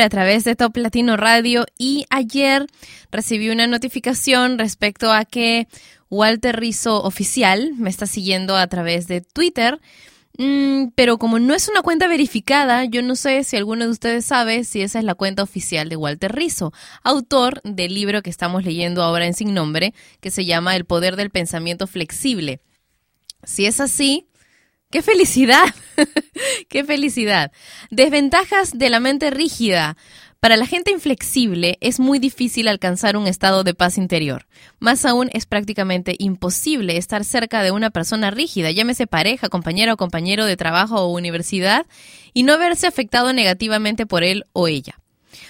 A través de Top Latino Radio y ayer recibí una notificación respecto a que Walter Rizzo Oficial me está siguiendo a través de Twitter. Mm, pero como no es una cuenta verificada, yo no sé si alguno de ustedes sabe si esa es la cuenta oficial de Walter Rizzo, autor del libro que estamos leyendo ahora en Sin Nombre, que se llama El Poder del Pensamiento Flexible. Si es así, ¡qué felicidad! ¡Qué felicidad! Desventajas de la mente rígida. Para la gente inflexible es muy difícil alcanzar un estado de paz interior. Más aún es prácticamente imposible estar cerca de una persona rígida, llámese pareja, compañera o compañero de trabajo o universidad, y no verse afectado negativamente por él o ella.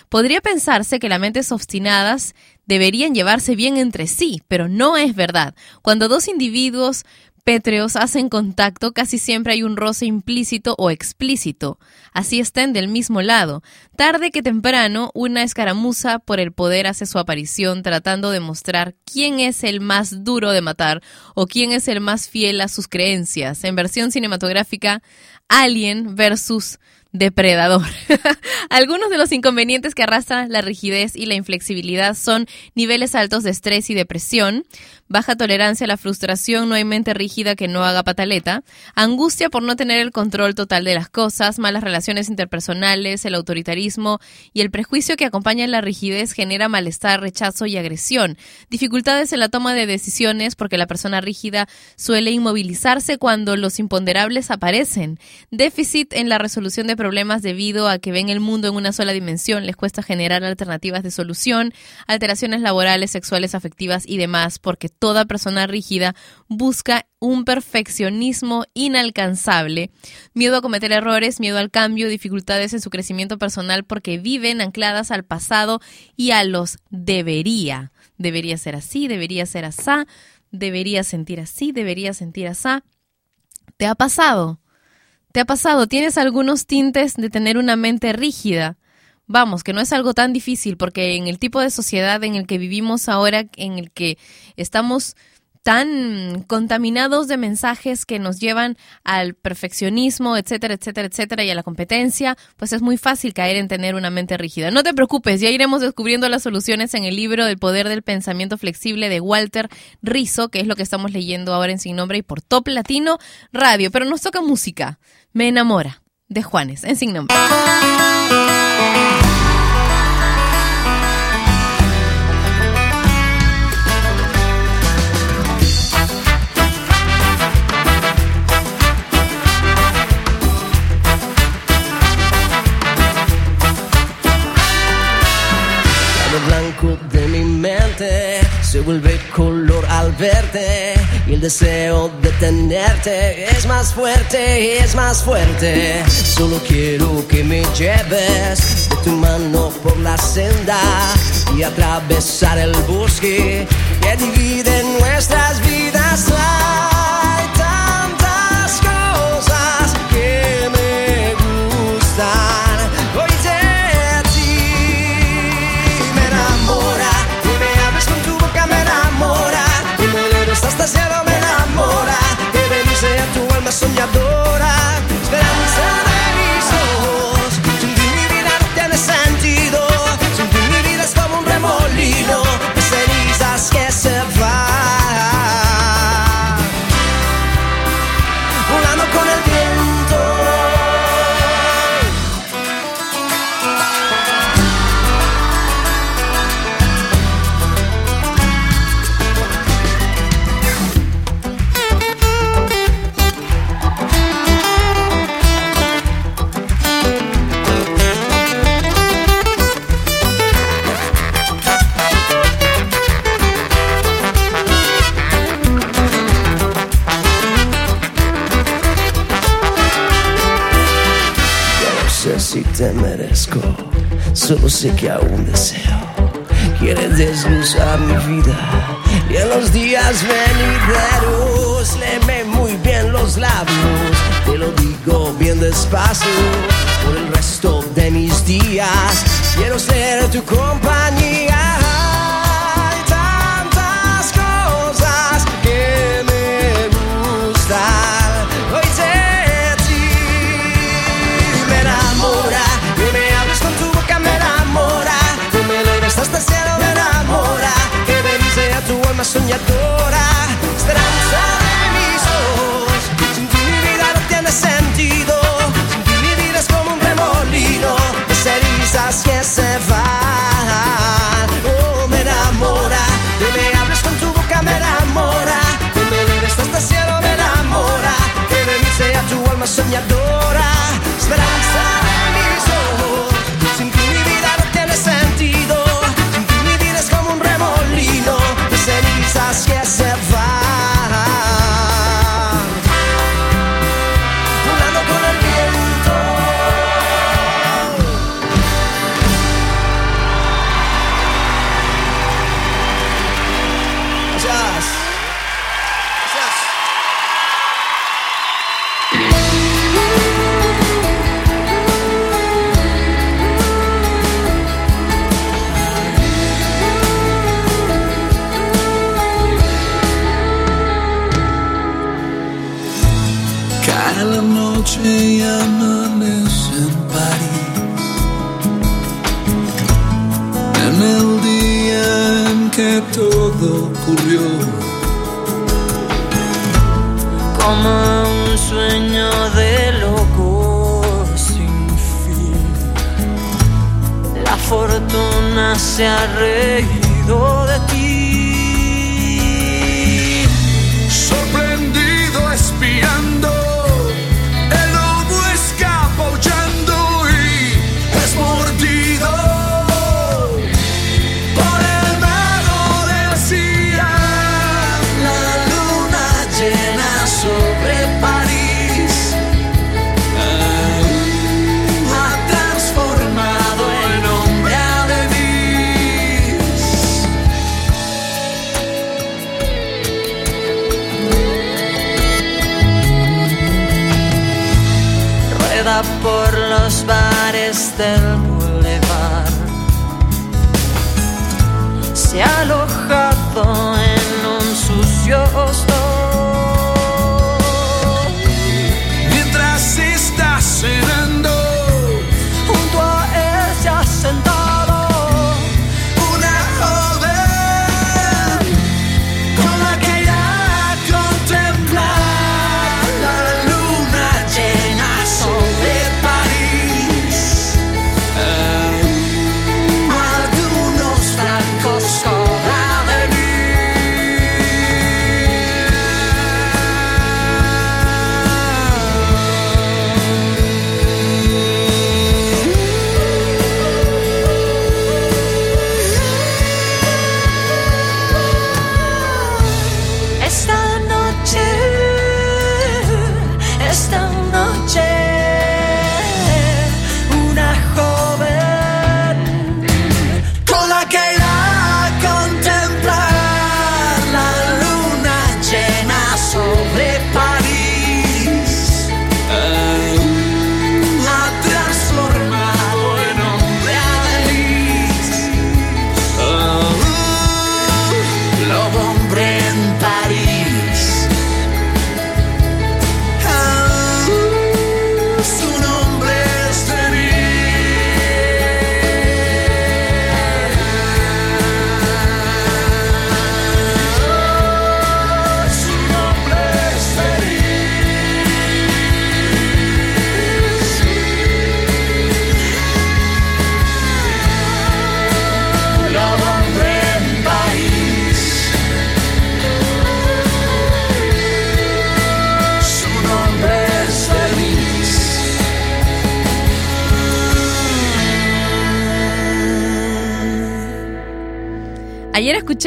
Podría pensarse que las mentes obstinadas deberían llevarse bien entre sí, pero no es verdad. Cuando dos individuos pétreos hacen contacto, casi siempre hay un roce implícito o explícito. Así estén del mismo lado. Tarde que temprano, una escaramuza por el poder hace su aparición tratando de mostrar quién es el más duro de matar o quién es el más fiel a sus creencias. En versión cinematográfica, Alien versus depredador. Algunos de los inconvenientes que arrastran la rigidez y la inflexibilidad son niveles altos de estrés y depresión, baja tolerancia a la frustración, no hay mente rígida que no haga pataleta, angustia por no tener el control total de las cosas, malas relaciones interpersonales, el autoritarismo y el prejuicio que acompaña la rigidez genera malestar, rechazo y agresión, dificultades en la toma de decisiones porque la persona rígida suele inmovilizarse cuando los imponderables aparecen, déficit en la resolución de problemas debido a que ven el mundo en una sola dimensión, les cuesta generar alternativas de solución, alteraciones laborales, sexuales, afectivas y demás, porque toda persona rígida busca un perfeccionismo inalcanzable, miedo a cometer errores, miedo al cambio, dificultades en su crecimiento personal porque viven ancladas al pasado y a los debería. Debería ser así, debería ser asá, debería sentir así, debería sentir asá. ¿Te ha pasado? ¿Te ha pasado? ¿Tienes algunos tintes de tener una mente rígida? Vamos, que no es algo tan difícil porque en el tipo de sociedad en el que vivimos ahora, en el que estamos tan contaminados de mensajes que nos llevan al perfeccionismo, etcétera, etcétera, etcétera, y a la competencia, pues es muy fácil caer en tener una mente rígida. No te preocupes, ya iremos descubriendo las soluciones en el libro El poder del pensamiento flexible de Walter Rizzo, que es lo que estamos leyendo ahora en Sin Nombre y por Top Latino Radio. Pero nos toca música. Me enamora de Juanes en Sin Nombre. Vuelve color al verte y el deseo de tenerte es más fuerte, es más fuerte. Solo quiero que me lleves de tu mano por la senda y atravesar el bosque que divide nuestras el cielo me enamora. Que bendice a tu alma soñadora te merezco, solo sé que aún deseo. Quieres desglosar mi vida y en los días venideros léeme muy bien los labios. Te lo digo bien despacio por el resto de mis días. Quiero ser tu compañía. Soñadora esperanza de mis ojos. Sin ti mi vida no tiene sentido. Sin ti mi vida es como un remolino de cenizas que se van oh me enamora. Y me hables con tu boca me enamora. Y me eleves hasta el cielo me enamora. Que bendice a tu alma soñadora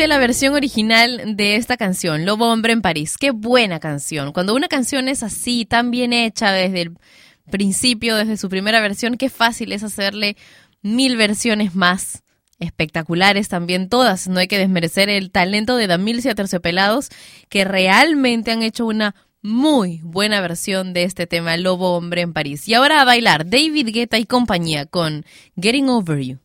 La versión original de esta canción, Lobo Hombre en París. Qué buena canción. Cuando una canción es así, tan bien hecha desde el principio, desde su primera versión, qué fácil es hacerle mil versiones más espectaculares también todas. No hay que desmerecer el talento de Damilcia Terciopelados, que realmente han hecho una muy buena versión de este tema, Lobo Hombre en París. Y ahora a bailar David Guetta y compañía con Getting Over You.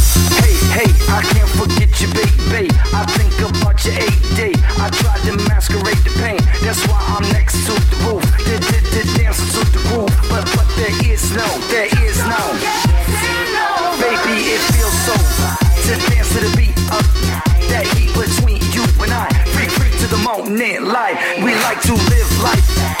No, there is no. Baby, it feels so to dance to the beat of that heat between you and I. Free, free to the moment, light. We like to live life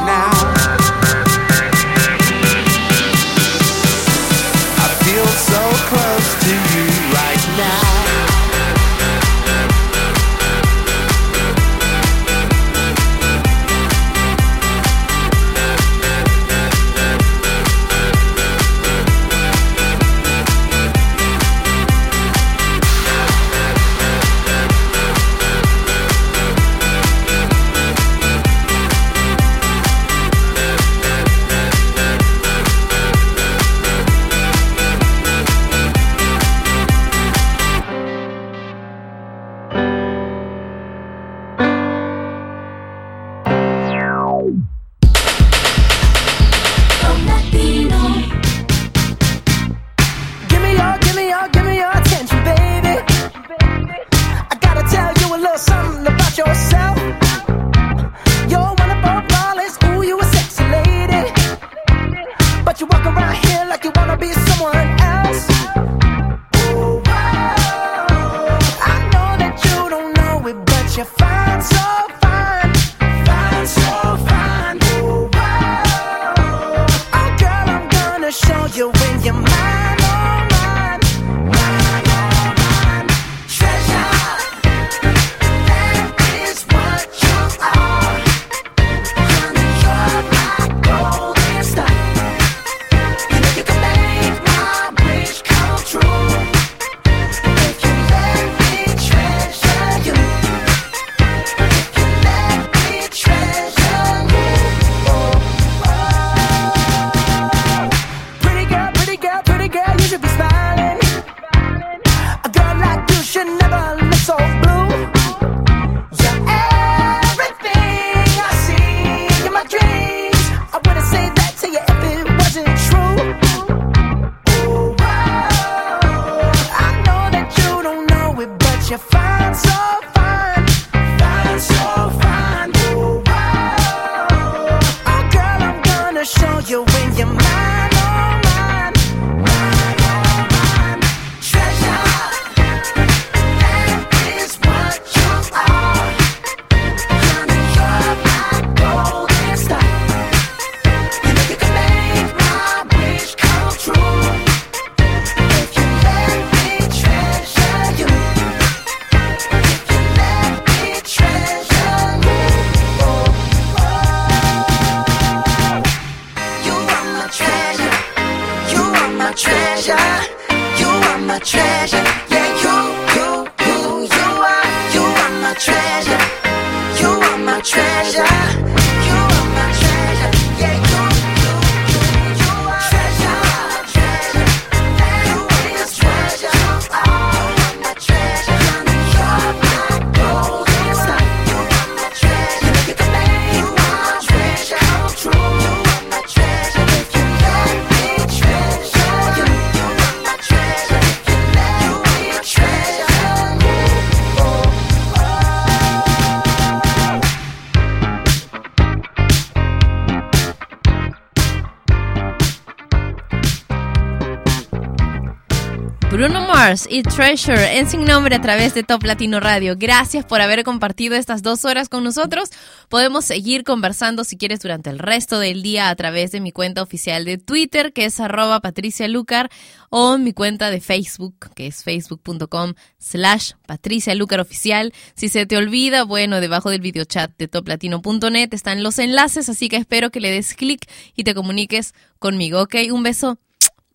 Y Treasure en Sin Nombre a través de Top Latino Radio. Gracias por haber compartido estas dos horas con nosotros. Podemos seguir conversando si quieres durante el resto del día a través de mi cuenta oficial de Twitter, que es arroba Patricia Lucar, o mi cuenta de Facebook, que es facebook.com slash Patricia Lucar Oficial. Si se te olvida, bueno, debajo del videochat de toplatino.net están los enlaces, así que espero que le des clic y te comuniques conmigo, ¿ok? Un beso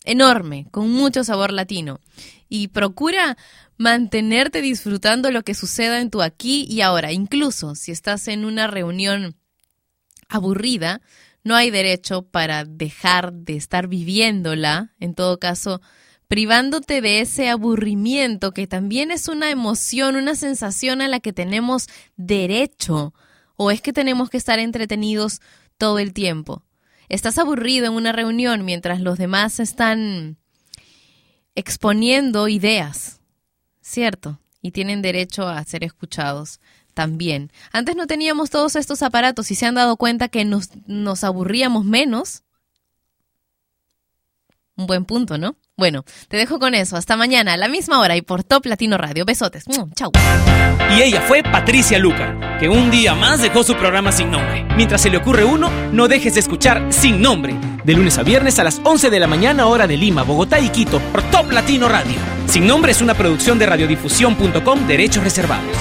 enorme, con mucho sabor latino. Y procura mantenerte disfrutando lo que suceda en tu aquí y ahora. Incluso si estás en una reunión aburrida, no hay derecho para dejar de estar viviéndola. En todo caso, privándote de ese aburrimiento que también es una emoción, una sensación a la que tenemos derecho. ¿O es que tenemos que estar entretenidos todo el tiempo? Estás aburrido en una reunión mientras los demás están exponiendo ideas, ¿cierto? Y tienen derecho a ser escuchados también. Antes no teníamos todos estos aparatos y se han dado cuenta que nos, nos aburríamos menos. Un buen punto, ¿no? Bueno, te dejo con eso. Hasta mañana a la misma hora y por Top Latino Radio. Besotes. Mm, Chau. Y ella fue Patricia Luca, que un día más dejó su programa sin nombre. Mientras se le ocurre uno, no dejes de escuchar Sin Nombre, de lunes a viernes a las 11 de la mañana hora de Lima, Bogotá y Quito, por Top Latino Radio. Sin Nombre es una producción de radiodifusión.com, derechos reservados.